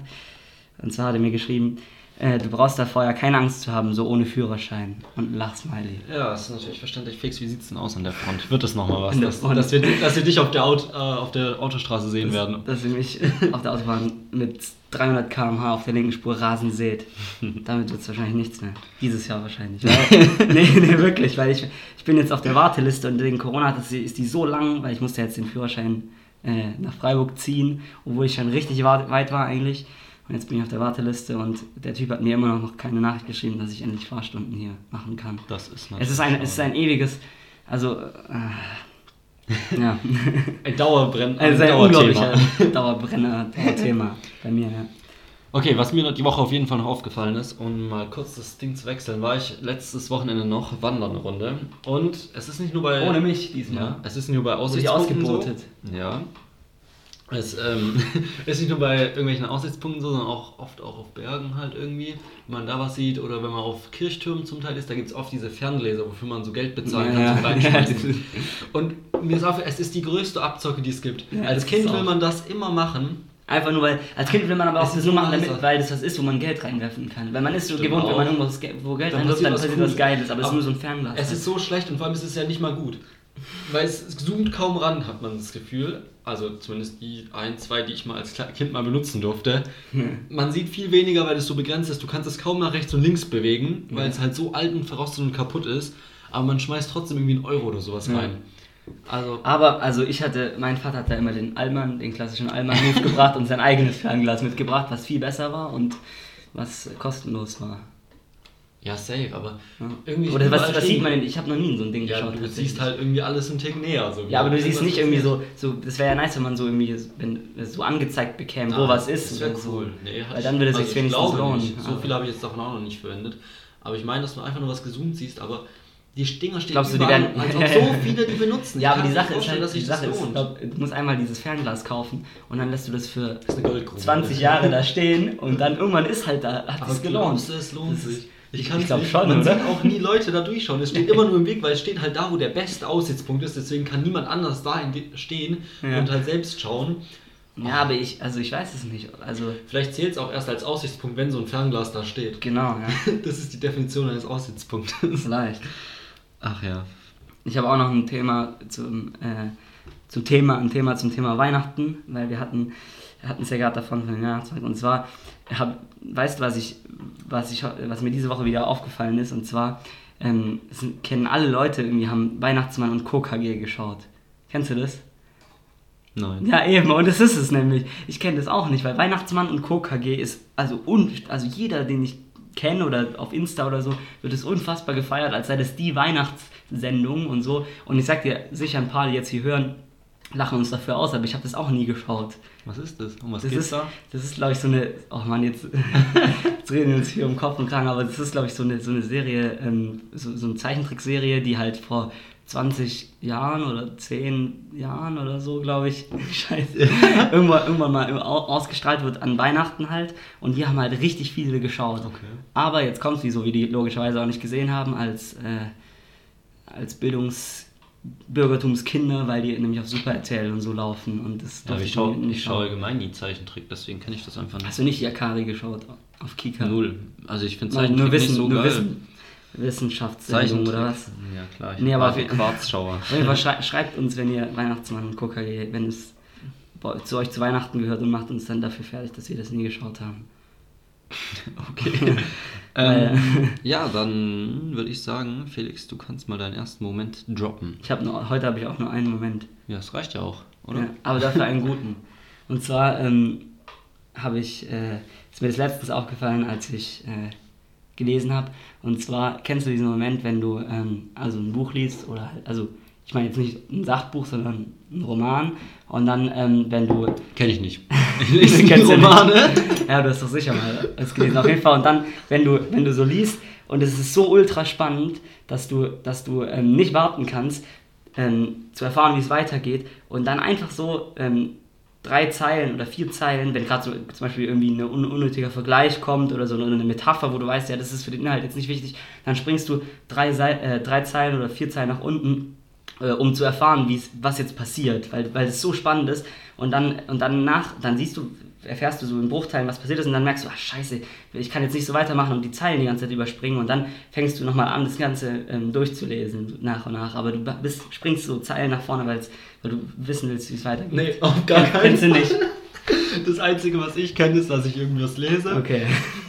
Speaker 2: Und zwar hat er mir geschrieben, äh, du brauchst davor ja keine Angst zu haben, so ohne Führerschein. Und Lachsmiley.
Speaker 1: Ja, das ist natürlich verständlich. Fix, wie sieht's denn aus an der Front? Wird das nochmal was? Dass, dass, wir, dass wir dich auf der, Aut, äh, auf der Autostraße sehen werden.
Speaker 2: Dass ihr mich auf der Autobahn mit 300 km/h auf der linken Spur rasen seht. Damit wird es wahrscheinlich nichts mehr. Dieses Jahr wahrscheinlich. Nee, nee, wirklich, weil ich, ich bin jetzt auf der Warteliste und wegen Corona ist die so lang, weil ich musste jetzt den Führerschein äh, nach Freiburg ziehen, obwohl ich schon richtig weit war eigentlich. Und jetzt bin ich auf der Warteliste und der Typ hat mir immer noch keine Nachricht geschrieben, dass ich endlich Fahrstunden hier machen kann.
Speaker 1: Das ist
Speaker 2: Es ist ein, es ist ein ewiges, also, äh, ja.
Speaker 1: ein Dauerbrenn.
Speaker 2: Also ein
Speaker 1: Dauerthema.
Speaker 2: unglaublicher Dauerbrenner, Dauerthema bei mir, ja.
Speaker 1: Okay, was mir die Woche auf jeden Fall noch aufgefallen ist, um mal kurz das Ding zu wechseln, war ich letztes Wochenende noch wandern eine Runde. Und es ist nicht nur bei.
Speaker 2: Ohne mich diesmal.
Speaker 1: Ja, es ist nicht nur bei Aussichtspunkten
Speaker 2: ausgebotet.
Speaker 1: So. Ja. Es ähm, ist nicht nur bei irgendwelchen Aussichtspunkten so, sondern auch oft auch auf Bergen halt irgendwie, wenn man da was sieht oder wenn man auf Kirchtürmen zum Teil ist, da gibt es oft diese Ferngläser, wofür man so Geld bezahlen kann
Speaker 2: Ja,
Speaker 1: zum
Speaker 2: ja.
Speaker 1: Reinschmeißen. Und mir ist auf, es ist die größte Abzocke, die es gibt.
Speaker 2: Ja,
Speaker 1: Als Kind will man das immer machen.
Speaker 2: Einfach nur, weil als Kind will man aber auch das nur machen, damit, weil das was ist, wo man Geld reinwerfen kann. Weil man ist so gewohnt, wenn man
Speaker 1: auch.
Speaker 2: irgendwas, ge- wo Geld
Speaker 1: Dann
Speaker 2: reinwirft, dann
Speaker 1: passiert was
Speaker 2: was. Geiles, aber es ist nur so ein Fernglas.
Speaker 1: Es ist so schlecht und vor allem ist es ja nicht mal gut. Weil es zoomt kaum ran, hat man das Gefühl. Also zumindest die ein, zwei, die ich mal als Kind mal benutzen durfte. Man sieht viel weniger, weil es so begrenzt ist. Du kannst es kaum nach rechts und links bewegen, weil
Speaker 2: Ja.
Speaker 1: es halt so alt und verrostet und kaputt ist. Aber man schmeißt trotzdem irgendwie einen Euro oder sowas
Speaker 2: Ja.
Speaker 1: rein. Also,
Speaker 2: aber, also ich hatte, mein Vater hat da immer den Allmann, den klassischen Allmann-Move gebracht und sein eigenes Fernglas mitgebracht, was viel besser war und was kostenlos war.
Speaker 1: Ja, safe, aber
Speaker 2: Ja.
Speaker 1: irgendwie.
Speaker 2: Oder was, was sieht man denn? Ich habe noch nie in so ein Ding
Speaker 1: Ja,
Speaker 2: geschaut.
Speaker 1: du siehst halt irgendwie alles einen Tick näher. So
Speaker 2: Ja, aber du siehst nicht irgendwie so, so, das wäre ja nice, wenn man so irgendwie wenn, so angezeigt bekäme, wo was ist.
Speaker 1: Das wäre
Speaker 2: oder so.
Speaker 1: cool. Nee,
Speaker 2: Weil dann würde es sich
Speaker 1: also
Speaker 2: wenigstens lohnen.
Speaker 1: So
Speaker 2: Aber-
Speaker 1: viel habe ich jetzt davon auch noch nicht verwendet. Aber ich meine, dass du einfach nur was gezoomt siehst, aber die Dinger stehen
Speaker 2: Glaubst du, die
Speaker 1: überall,
Speaker 2: werden-
Speaker 1: als ob so viele die benutzen.
Speaker 2: Ja, aber die
Speaker 1: mir
Speaker 2: Sache ist halt,
Speaker 1: dass
Speaker 2: die Sache ist, glaub, du musst einmal dieses Fernglas kaufen und dann lässt du das für
Speaker 1: das ist eine Goldgrube.
Speaker 2: 20 Jahre da stehen und dann irgendwann ist halt da, hat
Speaker 1: Aber
Speaker 2: es gelohnt.
Speaker 1: glaubst du, es lohnt
Speaker 2: Das ist-
Speaker 1: sich?
Speaker 2: Ich
Speaker 1: kann's
Speaker 2: glaub
Speaker 1: nicht.
Speaker 2: schon,
Speaker 1: Man
Speaker 2: oder?
Speaker 1: sieht auch nie Leute da durchschauen. Es steht immer nur im Weg, weil es steht halt da, wo der beste Aussichtspunkt ist. Deswegen kann niemand anders da stehen
Speaker 2: Ja.
Speaker 1: und halt selbst schauen.
Speaker 2: Ja, aber ich, also ich weiß es nicht. Also,
Speaker 1: Vielleicht zählt es auch erst als Aussichtspunkt, wenn so ein Fernglas da steht.
Speaker 2: genau, ja.
Speaker 1: Das ist die Definition eines Aussichtspunktes.
Speaker 2: Vielleicht.
Speaker 1: Ach ja.
Speaker 2: Ich habe auch noch ein Thema zum, äh, zum Thema, ein Thema zum Thema Weihnachten, weil wir hatten, wir hatten es ja gerade davon von den Weihnachtsmarkt. Und zwar, hab, weißt du, was ich, was ich, was mir diese Woche wieder aufgefallen ist? Und zwar ähm, es sind, kennen alle Leute irgendwie haben Weihnachtsmann und KKG geschaut. Kennst du das?
Speaker 1: Nein.
Speaker 2: Ja, eben, und das ist es nämlich. Ich kenne das auch nicht, weil Weihnachtsmann und KKG ist, also, un, also jeder, den ich kenne oder auf Insta oder so, wird es unfassbar gefeiert, als sei das die Weihnachtssendung und so. Und ich sag dir, sicher ein paar, die jetzt hier hören, lachen uns dafür aus, aber ich habe das auch nie geschaut.
Speaker 1: Was ist das? Um was
Speaker 2: Das
Speaker 1: geht's
Speaker 2: ist,
Speaker 1: da?
Speaker 2: das ist glaube ich, so eine, oh Mann, jetzt, jetzt reden wir uns hier um Kopf und Kragen, aber das ist, glaube ich, so eine, so eine Serie, ähm, so, so eine Zeichentrickserie, die halt vor 20 Jahren oder 10 Jahren oder so, glaube ich, scheiße, irgendwann, irgendwann mal au- ausgestrahlt wird an Weihnachten halt und die haben halt richtig viele geschaut.
Speaker 1: Okay.
Speaker 2: Aber jetzt kommt sie, so wie die logischerweise auch nicht gesehen haben, als, äh, als Bildungs... Bürgertumskinder, weil die nämlich auf Super RTL und so laufen und das
Speaker 1: Ja, ich schaue
Speaker 2: nie
Speaker 1: ich schau allgemein nie Zeichentrick, deswegen kenne ich das einfach nicht.
Speaker 2: Hast du nicht Yakari geschaut auf Kika?
Speaker 1: Null. Also ich finde Zeichentrick
Speaker 2: nur Wissen,
Speaker 1: nicht so
Speaker 2: nur
Speaker 1: geil.
Speaker 2: Wissen, Wissenschaftssendung oder was?
Speaker 1: Ja klar, ich
Speaker 2: Nee, aber auf
Speaker 1: Quarzschauer.
Speaker 2: Schrei schreibt uns, wenn ihr Weihnachtsmann und KKG, wenn es zu euch zu Weihnachten gehört und macht uns dann dafür fertig, dass wir das nie geschaut haben.
Speaker 1: Okay. Ähm, ja, dann würde ich sagen, Felix, du kannst mal deinen ersten Moment droppen.
Speaker 2: Ich habe nur, heute habe ich auch nur einen Moment.
Speaker 1: Ja, das reicht ja auch, oder?
Speaker 2: Ja, aber dafür einen guten. Und zwar ähm, habe ich, äh, ist mir das letztens aufgefallen, als ich äh, gelesen habe. Und zwar kennst du diesen Moment, wenn du ähm, also ein Buch liest oder halt, also ich meine jetzt nicht ein Sachbuch, sondern ein Roman. Und dann, ähm, wenn du.
Speaker 1: Kenne ich nicht.
Speaker 2: Ich lese die Romane. Ja, du hast doch sicher mal das gelesen, auf jeden Fall. Und dann, wenn du, wenn du so liest, und es ist so ultra spannend, dass du, dass du ähm, nicht warten kannst, ähm, zu erfahren, wie es weitergeht. Und dann einfach so ähm, drei Zeilen oder vier Zeilen, wenn gerade so zum Beispiel irgendwie ein unnötiger Vergleich kommt oder so eine Metapher, wo du weißt, ja, das ist für den Inhalt jetzt nicht wichtig, dann springst du drei, äh, drei Zeilen oder vier Zeilen nach unten, äh, um zu erfahren, was jetzt passiert, weil, weil es so spannend ist. Und dann, und dann nach, dann siehst du, erfährst du so in Bruchteilen, was passiert ist, und dann merkst du, ach scheiße, ich kann jetzt nicht so weitermachen und die Zeilen die ganze Zeit überspringen und dann fängst du nochmal an, das Ganze ähm, durchzulesen, nach und nach. Aber du bist, springst so Zeilen nach vorne, weil du wissen willst, wie es weitergeht.
Speaker 1: Nee, auf gar keinen Fall. nicht. Das Einzige, was ich kenne, ist, dass ich irgendwas lese.
Speaker 2: Okay.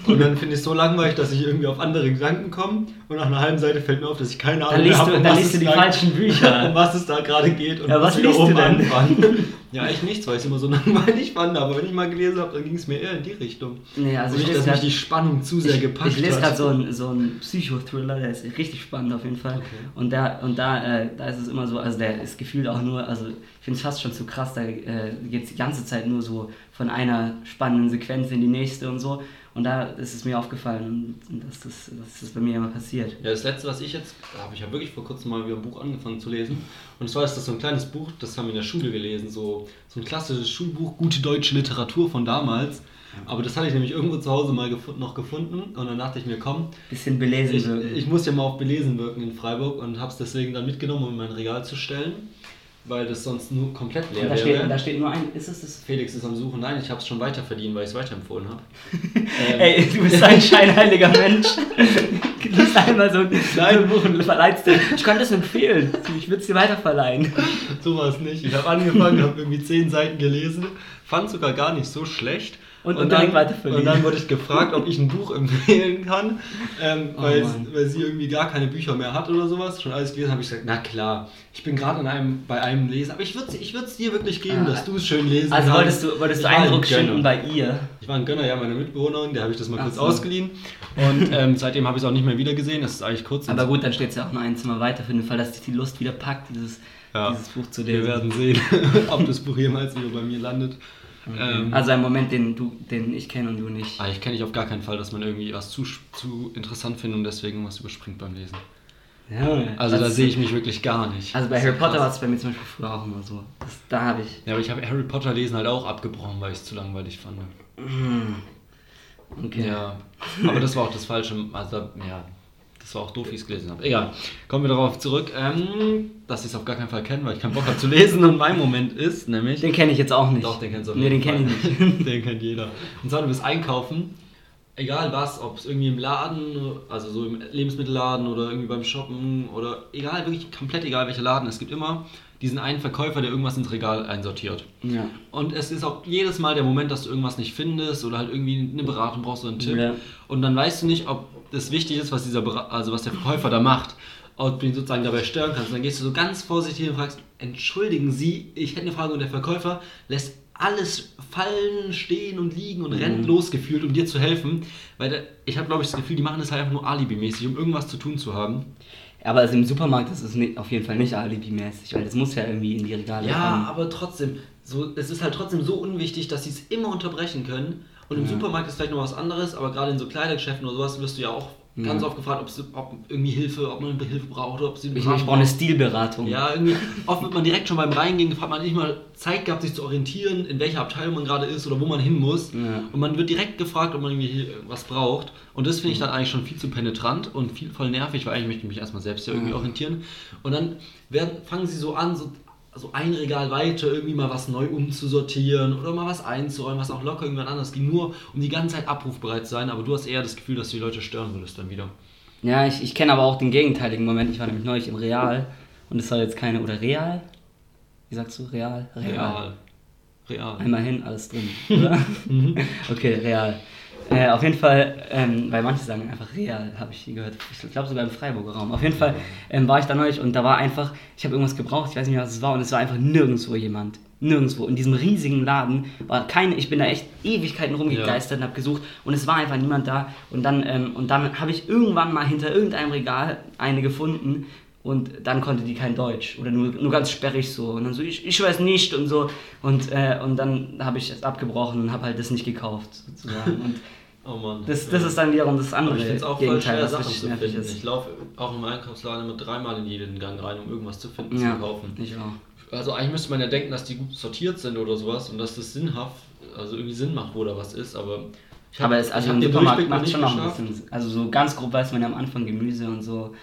Speaker 1: Und dann finde ich es so langweilig, dass ich irgendwie auf andere Gedanken komme. Und nach einer halben Seite fällt mir auf, dass ich keine Ahnung
Speaker 2: habe, um, dann liest du die falschen Bücher.
Speaker 1: um was es da gerade geht
Speaker 2: und ja, was liest du denn?
Speaker 1: Ja, echt nichts, weil ich es immer so langweilig fand. Aber wenn ich mal gelesen habe, dann ging es mir eher in die Richtung.
Speaker 2: Nee, also
Speaker 1: und nicht, dass mich die Spannung zu sehr
Speaker 2: ich,
Speaker 1: gepackt
Speaker 2: Ich lese gerade so einen so Psychothriller, der ist richtig spannend auf jeden Fall. Okay. Und, da, und da, äh, da ist es immer so, also der ist gefühlt auch nur, also ich finde es fast schon zu krass, da äh, geht es die ganze Zeit nur so von einer spannenden Sequenz in die nächste und so. Und da ist es mir aufgefallen, dass das, dass das bei mir immer passiert.
Speaker 1: Ja, das letzte, was ich jetzt, habe ich ja wirklich vor kurzem mal wieder ein Buch angefangen zu lesen. Und zwar ist das so ein kleines Buch, das haben wir in der Schule gelesen, so, so ein klassisches Schulbuch, gute deutsche Literatur von damals. Aber das hatte ich nämlich irgendwo zu Hause mal gefunden, noch gefunden und dann dachte ich mir, komm,
Speaker 2: bisschen belesen
Speaker 1: ich, wirken. Ich muss ja mal auch belesen wirken in Freiburg und habe es deswegen dann mitgenommen, um in mein Regal zu stellen weil das sonst nur komplett leer
Speaker 2: da
Speaker 1: wäre.
Speaker 2: Steht, da steht nur ein, ist es das?
Speaker 1: Felix ist am Suchen. Nein, ich habe es schon weiter verdient, weil ich es weiterempfohlen habe.
Speaker 2: ähm. Ey, du bist ein scheinheiliger Mensch. du bist einmal so ein, Nein. Buch und verleihst dir. Ich kann das empfehlen. Ich würde es dir weiterverleihen.
Speaker 1: so war es nicht. Ich habe angefangen, habe irgendwie zehn Seiten gelesen, fand sogar gar nicht so schlecht
Speaker 2: und, und, dann,
Speaker 1: und dann wurde ich gefragt, ob ich ein Buch empfehlen kann, ähm, oh, weil, sie irgendwie gar keine Bücher mehr hat oder sowas. Schon alles gelesen habe ich gesagt, na klar, ich bin gerade bei einem Lesen, aber ich würde es dir wirklich geben, ah, dass du es schön lesen
Speaker 2: also kannst. Also wolltest du, wolltest du Eindruck schinden bei ihr?
Speaker 1: Ich war ein Gönner, ja, meine Mitbewohnerin, der habe ich das mal Ach kurz so. ausgeliehen und ähm, seitdem habe ich es auch nicht mehr wieder gesehen, das ist eigentlich kurz.
Speaker 2: Aber gut, dann steht es ja auch nur ein Zimmer weiter für den Fall, dass dich die Lust wieder packt, dieses, ja. dieses Buch zu lesen.
Speaker 1: Wir werden sehen, ob das Buch jemals wieder bei mir landet.
Speaker 2: Ähm, also ein Moment, den, du, den ich kenne und du nicht.
Speaker 1: Ah, ich kenne ich auf gar keinen Fall, dass man irgendwie was zu, zu interessant findet und deswegen was überspringt beim Lesen. Ja, also da sehe ich mich wirklich gar nicht.
Speaker 2: Also bei Harry Potter war es bei mir zum Beispiel früher auch immer so. Das, da habe ich.
Speaker 1: Ja, aber ich habe Harry Potter lesen halt auch abgebrochen, weil ich es zu langweilig fand.
Speaker 2: Mm. Okay.
Speaker 1: Ja, aber das war auch das Falsche. Also ja, das war auch doof, wie ich es gelesen habe. Egal, kommen wir darauf zurück, ähm, dass ich es auf gar keinen Fall kenne, weil ich keinen Bock habe zu lesen. Und mein Moment ist nämlich.
Speaker 2: Den kenne ich jetzt auch nicht.
Speaker 1: Doch, den kennst du auch
Speaker 2: Nee, den kenne ich nicht.
Speaker 1: den kennt jeder. Und zwar, du bist einkaufen, egal was, ob es irgendwie im Laden, also so im Lebensmittelladen oder irgendwie beim Shoppen oder egal, wirklich komplett egal welcher Laden. Es gibt immer diesen einen Verkäufer, der irgendwas ins Regal einsortiert.
Speaker 2: Ja.
Speaker 1: Und es ist auch jedes Mal der Moment, dass du irgendwas nicht findest oder halt irgendwie eine Beratung brauchst oder einen Tipp.
Speaker 2: Ja.
Speaker 1: Und dann weißt du nicht, ob das wichtig ist, was dieser also was der Verkäufer da macht, ob du ihn sozusagen dabei stören kannst. Und dann gehst du so ganz vorsichtig und fragst, entschuldigen Sie, ich hätte eine Frage und der Verkäufer lässt alles fallen, stehen und liegen und mhm. rennt losgefühlt, um dir zu helfen. Weil der, ich habe, glaube ich, das Gefühl, die machen das halt einfach nur alibimäßig, um irgendwas zu tun zu haben.
Speaker 2: Aber also im Supermarkt ist es auf jeden Fall nicht alibimäßig, weil das muss ja irgendwie in die Regale
Speaker 1: Ja, kommen. aber trotzdem, so, es ist halt trotzdem so unwichtig, dass sie es immer unterbrechen können und im ja. Supermarkt ist vielleicht noch was anderes, aber gerade in so Kleidergeschäften oder sowas wirst du ja auch. Ganz oft gefragt, ob irgendwie Hilfe, ob man Hilfe braucht oder ob sie
Speaker 2: Ich, ich brauche eine Stilberatung.
Speaker 1: Ja, irgendwie oft wird man direkt schon beim Reingehen gefragt, man hat nicht mal Zeit gehabt, sich zu orientieren, in welcher Abteilung man gerade ist oder wo man hin muss. Ja. Und man wird direkt gefragt, ob man irgendwie was braucht. Und das finde ich dann eigentlich schon viel zu penetrant und viel voll nervig, weil eigentlich möchte ich mich erstmal selbst ja irgendwie orientieren. Und dann werden, fangen sie so an, so so ein Regal weiter irgendwie mal was neu umzusortieren oder mal was einzuräumen, was auch locker irgendwann anders ging, nur um die ganze Zeit abrufbereit zu sein, aber du hast eher das Gefühl, dass du die Leute stören würdest dann wieder.
Speaker 2: Ja, ich, ich kenne aber auch den gegenteiligen Moment. Ich war nämlich neulich im Real und es war jetzt keine, oder Real? Wie sagst du? Real?
Speaker 1: Real. Real.
Speaker 2: Einmal hin, alles drin, oder? Mhm. okay, Real. Äh, auf jeden Fall, ähm, weil manche sagen einfach real, habe ich gehört. Ich glaube sogar im Freiburger Raum. Auf jeden Fall ähm, war ich da neulich und da war einfach, ich habe irgendwas gebraucht, ich weiß nicht mehr, was es war, und es war einfach nirgendwo jemand. Nirgendwo. In diesem riesigen Laden war keine, ich bin da echt Ewigkeiten rumgegeistert und habe gesucht und es war einfach niemand da. Und dann, ähm, und dann habe ich irgendwann mal hinter irgendeinem Regal eine gefunden und dann konnte die kein Deutsch oder nur, nur ganz sperrig so. Und dann so, ich, ich weiß nicht und so. Und, äh, und dann habe ich es abgebrochen und habe halt das nicht gekauft sozusagen. Und
Speaker 1: Oh Mann.
Speaker 2: das, das ist dann wiederum das
Speaker 1: Aber
Speaker 2: andere
Speaker 1: ich finde es auch voll
Speaker 2: Gegenteil,
Speaker 1: schwer, Sachen
Speaker 2: richtig
Speaker 1: zu finden.
Speaker 2: ist.
Speaker 1: Ich laufe auch im Einkaufsladen immer dreimal in jeden Gang rein, um irgendwas zu finden,
Speaker 2: Ja,
Speaker 1: zu kaufen.
Speaker 2: ich auch.
Speaker 1: Also eigentlich müsste man ja denken, dass die gut sortiert sind oder sowas und dass das sinnhaft, also irgendwie Sinn macht, wo da was ist, aber ich hab-
Speaker 2: Aber es, also im Supermarkt macht schon noch ein bisschen. Also so ganz grob weiß man ja am Anfang Gemüse und so.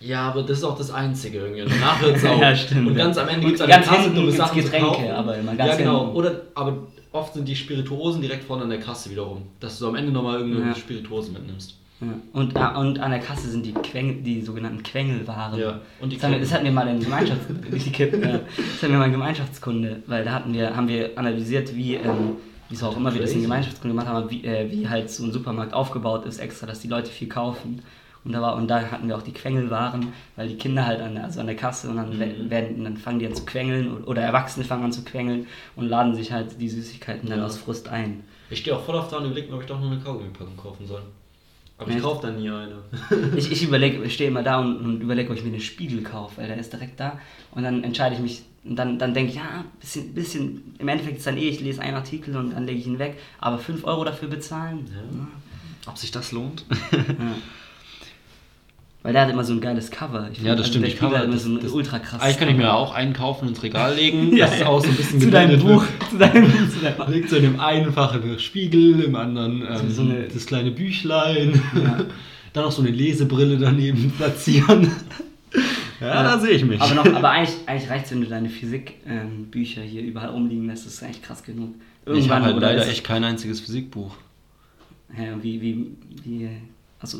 Speaker 1: Ja, aber das ist auch das Einzige irgendwie. Danach hört es auf.
Speaker 2: Ja, stimmt,
Speaker 1: Und
Speaker 2: ja.
Speaker 1: ganz am Ende gibt es an
Speaker 2: ganz
Speaker 1: dumme
Speaker 2: gibt's
Speaker 1: Sachen zu
Speaker 2: Getränke,
Speaker 1: kaufen.
Speaker 2: aber immer ganz
Speaker 1: Ja, genau.
Speaker 2: hinten.
Speaker 1: Oder, aber oft sind die Spirituosen direkt vorne an der Kasse wiederum. Dass du am Ende nochmal irgendeine
Speaker 2: Ja.
Speaker 1: Spirituosen mitnimmst.
Speaker 2: Ja. Und, ah, und an der Kasse sind die, Quengel, die sogenannten Quengelwaren.
Speaker 1: Ja, und die
Speaker 2: das, hatten wir,
Speaker 1: Quengel.
Speaker 2: das hatten wir mal in Gemeinschafts die Kippen. Das hatten wir mal in Gemeinschaftskunde, weil da hatten wir, haben wir analysiert, wie, ähm, wieso auch immer wir das in
Speaker 1: Crazy.
Speaker 2: Gemeinschaftskunde gemacht haben, wie, äh, wie halt so ein Supermarkt aufgebaut ist extra, dass die Leute viel kaufen. Und da, war, und da hatten wir auch die Quengelwaren, weil die Kinder halt an der, also an der Kasse und dann,
Speaker 1: Mhm.
Speaker 2: werden, dann fangen die an zu quengeln oder, Erwachsene fangen an zu quengeln und laden sich halt die Süßigkeiten dann
Speaker 1: Ja.
Speaker 2: aus Frust ein.
Speaker 1: Ich stehe auch voll auf da und überlege ob ich doch noch eine Kaugummipackung kaufen soll. Aber ich kaufe dann nie eine.
Speaker 2: Ich, ich überlege, ich stehe immer da und, und überlege, ob ich mir einen Spiegel kaufe, weil der ist direkt da. Und dann entscheide ich mich, und dann, dann denke ich, ja, bisschen, bisschen, im Endeffekt ist dann eh, ich lese einen Artikel und dann lege ich ihn weg, aber 5 Euro dafür bezahlen?
Speaker 1: Ja. Ob sich das lohnt?
Speaker 2: Ja. Weil der hat immer so ein geiles Cover. Ich
Speaker 1: Ja, das stimmt,
Speaker 2: Der
Speaker 1: die
Speaker 2: Spiegel
Speaker 1: Cover,
Speaker 2: immer
Speaker 1: das-
Speaker 2: so ein
Speaker 1: das-
Speaker 2: ultra krasses
Speaker 1: Eigentlich kann ich mir auch einen kaufen und ins Regal legen.
Speaker 2: Ja,
Speaker 1: das ist
Speaker 2: ja.
Speaker 1: auch so ein bisschen
Speaker 2: zu deinem Buch, zu deinem, zu deinem
Speaker 1: Liegt so in dem einen Fach Spiegel, im anderen ähm,
Speaker 2: So eine-
Speaker 1: das kleine Büchlein.
Speaker 2: Ja.
Speaker 1: Dann noch so eine Lesebrille daneben platzieren. ja, da sehe ich mich.
Speaker 2: Aber, noch, aber eigentlich, eigentlich reicht es, wenn du deine Physik-Bücher hier überall rumliegen lässt, das ist eigentlich krass genug.
Speaker 1: ich habe halt leider echt kein einziges Physikbuch.
Speaker 2: Ja, wie, wie, wie, also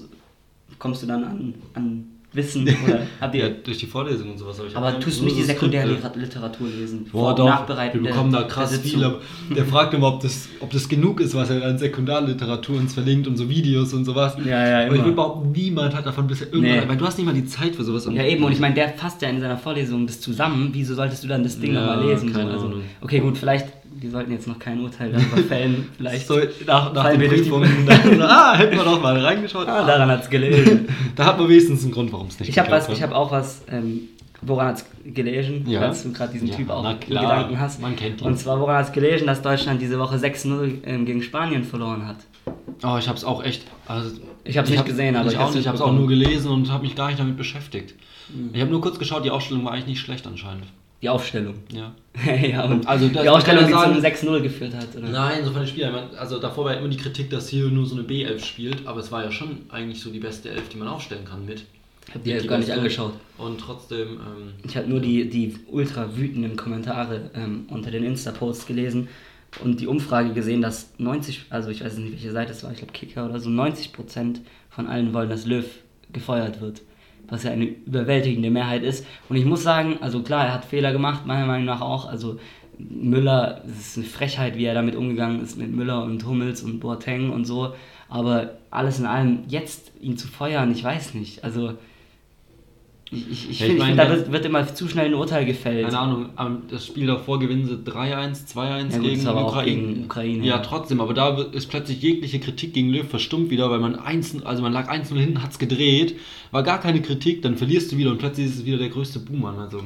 Speaker 2: kommst du dann an, an Wissen oder habt
Speaker 1: Ja, durch die Vorlesung und sowas. Aber, ich
Speaker 2: aber
Speaker 1: hab
Speaker 2: tust du nicht die
Speaker 1: so
Speaker 2: sekundäre
Speaker 1: Skripte.
Speaker 2: Literatur lesen?
Speaker 1: Boah, doch,
Speaker 2: nachbereiten
Speaker 1: wir
Speaker 2: der-
Speaker 1: bekommen da krass viel, der fragt immer, ob das, ob das genug ist, was er an Sekundarliteratur uns verlinkt und so Videos und sowas.
Speaker 2: Ja, ja,
Speaker 1: Aber ich
Speaker 2: immer.
Speaker 1: würde behaupten, niemand hat davon bisher irgendwann,
Speaker 2: Nee.
Speaker 1: weil du hast nicht mal die Zeit für sowas.
Speaker 2: Ja, eben, und ich meine, der fasst ja in seiner Vorlesung das zusammen. Wieso solltest du dann das Ding
Speaker 1: Ja,
Speaker 2: nochmal lesen? So?
Speaker 1: keine
Speaker 2: Also,
Speaker 1: Ahnung.
Speaker 2: okay, gut, vielleicht, wir sollten jetzt noch kein Urteil darüber fällen. Vielleicht.
Speaker 1: so, nach, nach den Prüfungen, dann, ah, hätten wir doch mal reingeschaut.
Speaker 2: Ah, daran hat es gelegen.
Speaker 1: Da hat man wenigstens einen Grund, warum es nicht
Speaker 2: Ich habe was, ich habe auch was, ähm, woran hat es gelesen,
Speaker 1: Ja.
Speaker 2: falls du gerade diesen
Speaker 1: Ja,
Speaker 2: Typ auch in Gedanken hast.
Speaker 1: man kennt ihn.
Speaker 2: Und zwar, woran hat es gelesen, dass Deutschland diese Woche 6-0 ähm, gegen Spanien verloren hat.
Speaker 1: Oh, ich habe es auch echt. Also,
Speaker 2: Ich hab's nicht
Speaker 1: hab-
Speaker 2: gesehen, aber
Speaker 1: ich
Speaker 2: ich
Speaker 1: auch
Speaker 2: hab's
Speaker 1: nicht. Ich habe es auch nur gelesen und habe mich gar nicht damit beschäftigt.
Speaker 2: Mhm.
Speaker 1: Ich habe nur kurz geschaut, die Ausstellung war eigentlich nicht schlecht anscheinend.
Speaker 2: Die Aufstellung.
Speaker 1: Ja.
Speaker 2: ja, und
Speaker 1: Also das-
Speaker 2: die Aufstellung, die
Speaker 1: kann
Speaker 2: zum
Speaker 1: ja
Speaker 2: 6-0 geführt hat, oder?
Speaker 1: Nein, so von den Spielern. Also davor war ja immer die Kritik, dass hier nur so eine B11 spielt, aber es war ja schon eigentlich so die beste Elf, die man aufstellen kann mit.
Speaker 2: Ich habe die Elf gar nicht angeschaut.
Speaker 1: Und trotzdem, ähm,
Speaker 2: Ich habe nur die, die ultra wütenden Kommentare ähm, unter den Insta-Posts gelesen und die Umfrage gesehen, dass 90, also ich weiß nicht, welche Seite es war, ich glaube Kicker oder so, 90% von allen wollen, dass Löw gefeuert wird. Was ja eine überwältigende Mehrheit ist. Und ich muss sagen, also klar, er hat Fehler gemacht, meiner Meinung nach auch. Also Müller, es ist eine Frechheit, wie er damit umgegangen ist mit Müller und Hummels und Boateng und so. Aber alles in allem, jetzt ihn zu feuern, ich weiß nicht. Also ich, ich, ich
Speaker 1: Ja, ich
Speaker 2: finde,
Speaker 1: meine,
Speaker 2: da wird, wird immer zu schnell ein Urteil gefällt.
Speaker 1: keine Ahnung, das Spiel davor gewinnen sie 3-1, 2-1
Speaker 2: Ja,
Speaker 1: gegen
Speaker 2: gegen Ukraine,
Speaker 1: Ja,
Speaker 2: ja.
Speaker 1: trotzdem, aber da ist plötzlich jegliche Kritik gegen Löw verstummt wieder, weil man 1, also man lag 1-0 hinten, hat es gedreht, war gar keine Kritik, dann verlierst du wieder und plötzlich ist es wieder der größte Boomer. Also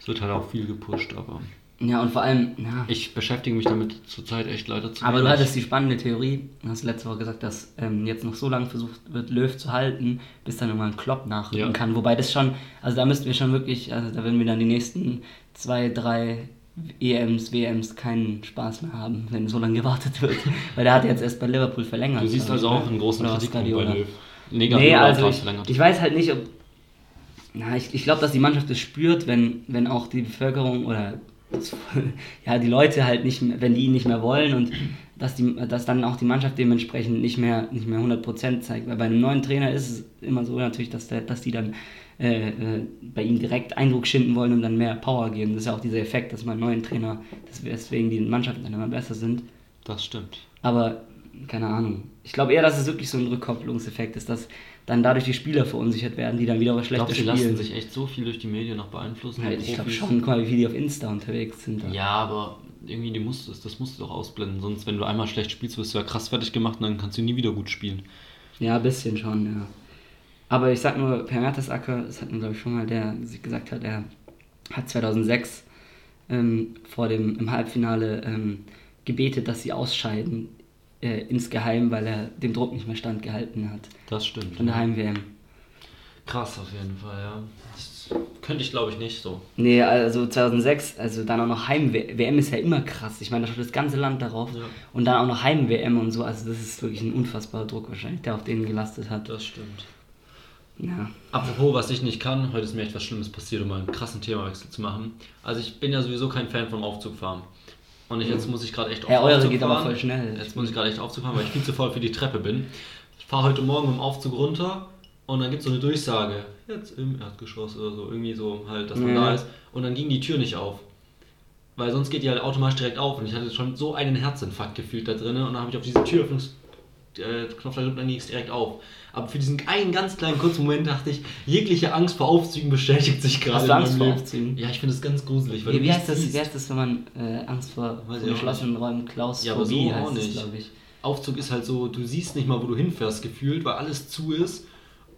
Speaker 1: es wird halt auch viel gepusht, aber
Speaker 2: Ja, und vor allem, ja.
Speaker 1: ich beschäftige mich damit zurzeit echt leider zu
Speaker 2: Aber du hattest die spannende Theorie, du hast letzte Woche gesagt, dass ähm, jetzt noch so lange versucht wird, Löw zu halten, bis dann irgendwann Klopp nachrücken
Speaker 1: Ja.
Speaker 2: kann. Wobei das schon, also da müssten wir schon wirklich, also da würden wir dann die nächsten zwei, drei EMs, WMs keinen Spaß mehr haben, wenn so lange gewartet wird. Weil der hat jetzt erst bei Liverpool verlängert.
Speaker 1: Du siehst also auch
Speaker 2: ne?
Speaker 1: einen großen Kritikpunkt bei? Löw. Negativ
Speaker 2: Nee, also ich, ich weiß halt nicht, ob. Na, ich, ich glaube, dass die Mannschaft es spürt, wenn, wenn auch die Bevölkerung oder ja, die Leute halt nicht mehr, wenn die ihn nicht mehr wollen und dass, die, dass dann auch die Mannschaft dementsprechend nicht mehr, nicht mehr 100% zeigt. Weil bei einem neuen Trainer ist es immer so natürlich, dass, der, dass die dann äh, äh, bei ihm direkt Eindruck schinden wollen und dann mehr Power geben. Das ist ja auch dieser Effekt, dass man einen neuen Trainer, dass- weswegen die Mannschaften dann immer besser sind.
Speaker 1: Das stimmt.
Speaker 2: Aber keine Ahnung. Ich glaube eher, dass es wirklich so ein Rückkopplungseffekt ist, dass dann dadurch die Spieler verunsichert werden, die dann wieder was schlechter
Speaker 1: Glaubst du, die lassen
Speaker 2: spielen.
Speaker 1: sich echt so viel durch die Medien noch beeinflussen?
Speaker 2: Ja, ich glaube schon, guck mal, wie viele die auf Insta unterwegs sind. da.
Speaker 1: Ja, aber irgendwie die musst du, das musst du doch ausblenden. Sonst, wenn du einmal schlecht spielst, wirst du ja krass fertig gemacht und dann kannst du nie wieder gut spielen.
Speaker 2: Ja, ein bisschen schon, ja. Aber ich sag nur, Per Mertesacker, das hat mir glaube ich schon mal der sich gesagt hat, er hat 2006 ähm, vor dem im Halbfinale ähm, gebetet, dass sie ausscheiden äh, insgeheim, weil er dem Druck nicht mehr standgehalten hat
Speaker 1: Das stimmt.
Speaker 2: von der Heim-WM.
Speaker 1: Krass auf jeden Fall, ja. Das könnte ich glaube ich nicht so.
Speaker 2: Nee, also 2006, also dann auch noch Heim-WM ist ja immer krass. Ich meine, da schaut das ganze Land darauf.
Speaker 1: Ja.
Speaker 2: Und dann auch noch Heim-WM und so. Also das ist wirklich ein unfassbarer Druck wahrscheinlich, der auf denen gelastet hat.
Speaker 1: Das stimmt.
Speaker 2: Ja.
Speaker 1: Apropos, was ich nicht kann, heute ist mir echt was Schlimmes passiert, um mal einen krassen Themawechsel zu machen. Also ich bin ja sowieso kein Fan vom Aufzugfahren. Und ich, jetzt muss ich gerade echt auf
Speaker 2: Ja, eure
Speaker 1: Aufzug
Speaker 2: geht aber voll schnell.
Speaker 1: Jetzt muss ich gerade echt Aufzug fahren, weil ich viel zu voll für die Treppe bin. Ich fahre heute Morgen im Aufzug runter und dann gibt es so eine Durchsage. Jetzt im Erdgeschoss oder so. Irgendwie so halt, dass man
Speaker 2: Ja.
Speaker 1: da ist. Und dann ging die Tür nicht auf. Weil sonst geht die halt automatisch direkt auf. Und ich hatte schon so einen Herzinfarkt gefühlt da drin. Und dann habe ich auf diese Türöffnungsknopf gedrückt und dann ging es direkt auf. Aber für diesen einen ganz kleinen kurzen Moment dachte ich, jegliche Angst vor Aufzügen bestätigt sich gerade. In
Speaker 2: Angst
Speaker 1: meinem
Speaker 2: vor
Speaker 1: Leben.
Speaker 2: Aufzügen?
Speaker 1: Ja, ich finde es ganz gruselig. Weil
Speaker 2: Wie, wie, heißt das, wie heißt das, wenn man äh, Angst vor, geschlossenen Räumen, Klaustrophobie
Speaker 1: Ja, aber so
Speaker 2: heißt
Speaker 1: auch nicht.
Speaker 2: glaube ich.
Speaker 1: Aufzug ist halt so, du siehst nicht mal, wo du hinfährst, gefühlt, weil alles zu ist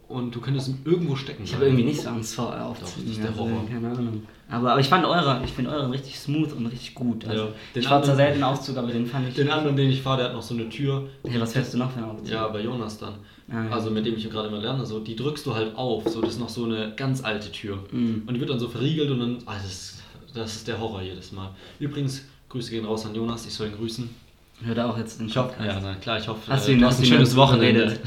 Speaker 1: und du könntest irgendwo stecken.
Speaker 2: Ich habe irgendwie nicht so Angst vor Aufzügen.
Speaker 1: das ist der Horror.
Speaker 2: keine Ahnung. Aber, aber ich fand eure, ich finde euren richtig smooth und richtig gut. Also,
Speaker 1: Ja.
Speaker 2: Ich fahre zwar selten Aufzug, aber den fand ich.
Speaker 1: Den anderen, den ich fahre, der hat noch so eine Tür.
Speaker 2: Hey, was fährst du noch für einen Aufzug?
Speaker 1: Ja, bei Jonas dann.
Speaker 2: Ah, ja.
Speaker 1: Also mit dem ich gerade immer lerne, so, die drückst du halt auf. So, das ist noch so eine ganz alte Tür.
Speaker 2: Mhm.
Speaker 1: Und die wird dann so verriegelt und dann. Ah, das, das ist der Horror jedes Mal. Übrigens, Grüße gehen raus an Jonas, ich soll ihn grüßen.
Speaker 2: Hört er auch jetzt
Speaker 1: hoffe,
Speaker 2: Podcast?
Speaker 1: ja, na klar, ich hoffe,
Speaker 2: Hast
Speaker 1: äh,
Speaker 2: du ihn, hast
Speaker 1: hast ein schönes Wochenende.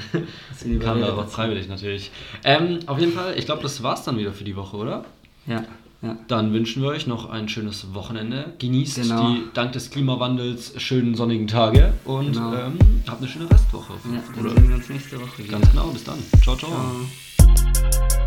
Speaker 2: Hast du
Speaker 1: Kam aber freiwillig natürlich. Ähm, auf jeden Fall, ich glaube, das war's dann wieder für die Woche, oder?
Speaker 2: Ja, ja.
Speaker 1: Dann wünschen wir euch noch ein schönes Wochenende. Genießt
Speaker 2: Genau.
Speaker 1: die dank des Klimawandels schönen sonnigen Tage und
Speaker 2: Genau.
Speaker 1: ähm, habt eine schöne Restwoche.
Speaker 2: ja dann
Speaker 1: Oder-
Speaker 2: sehen wir uns nächste Woche wieder.
Speaker 1: Ganz genau, bis dann. Ciao, ciao.
Speaker 2: Ciao.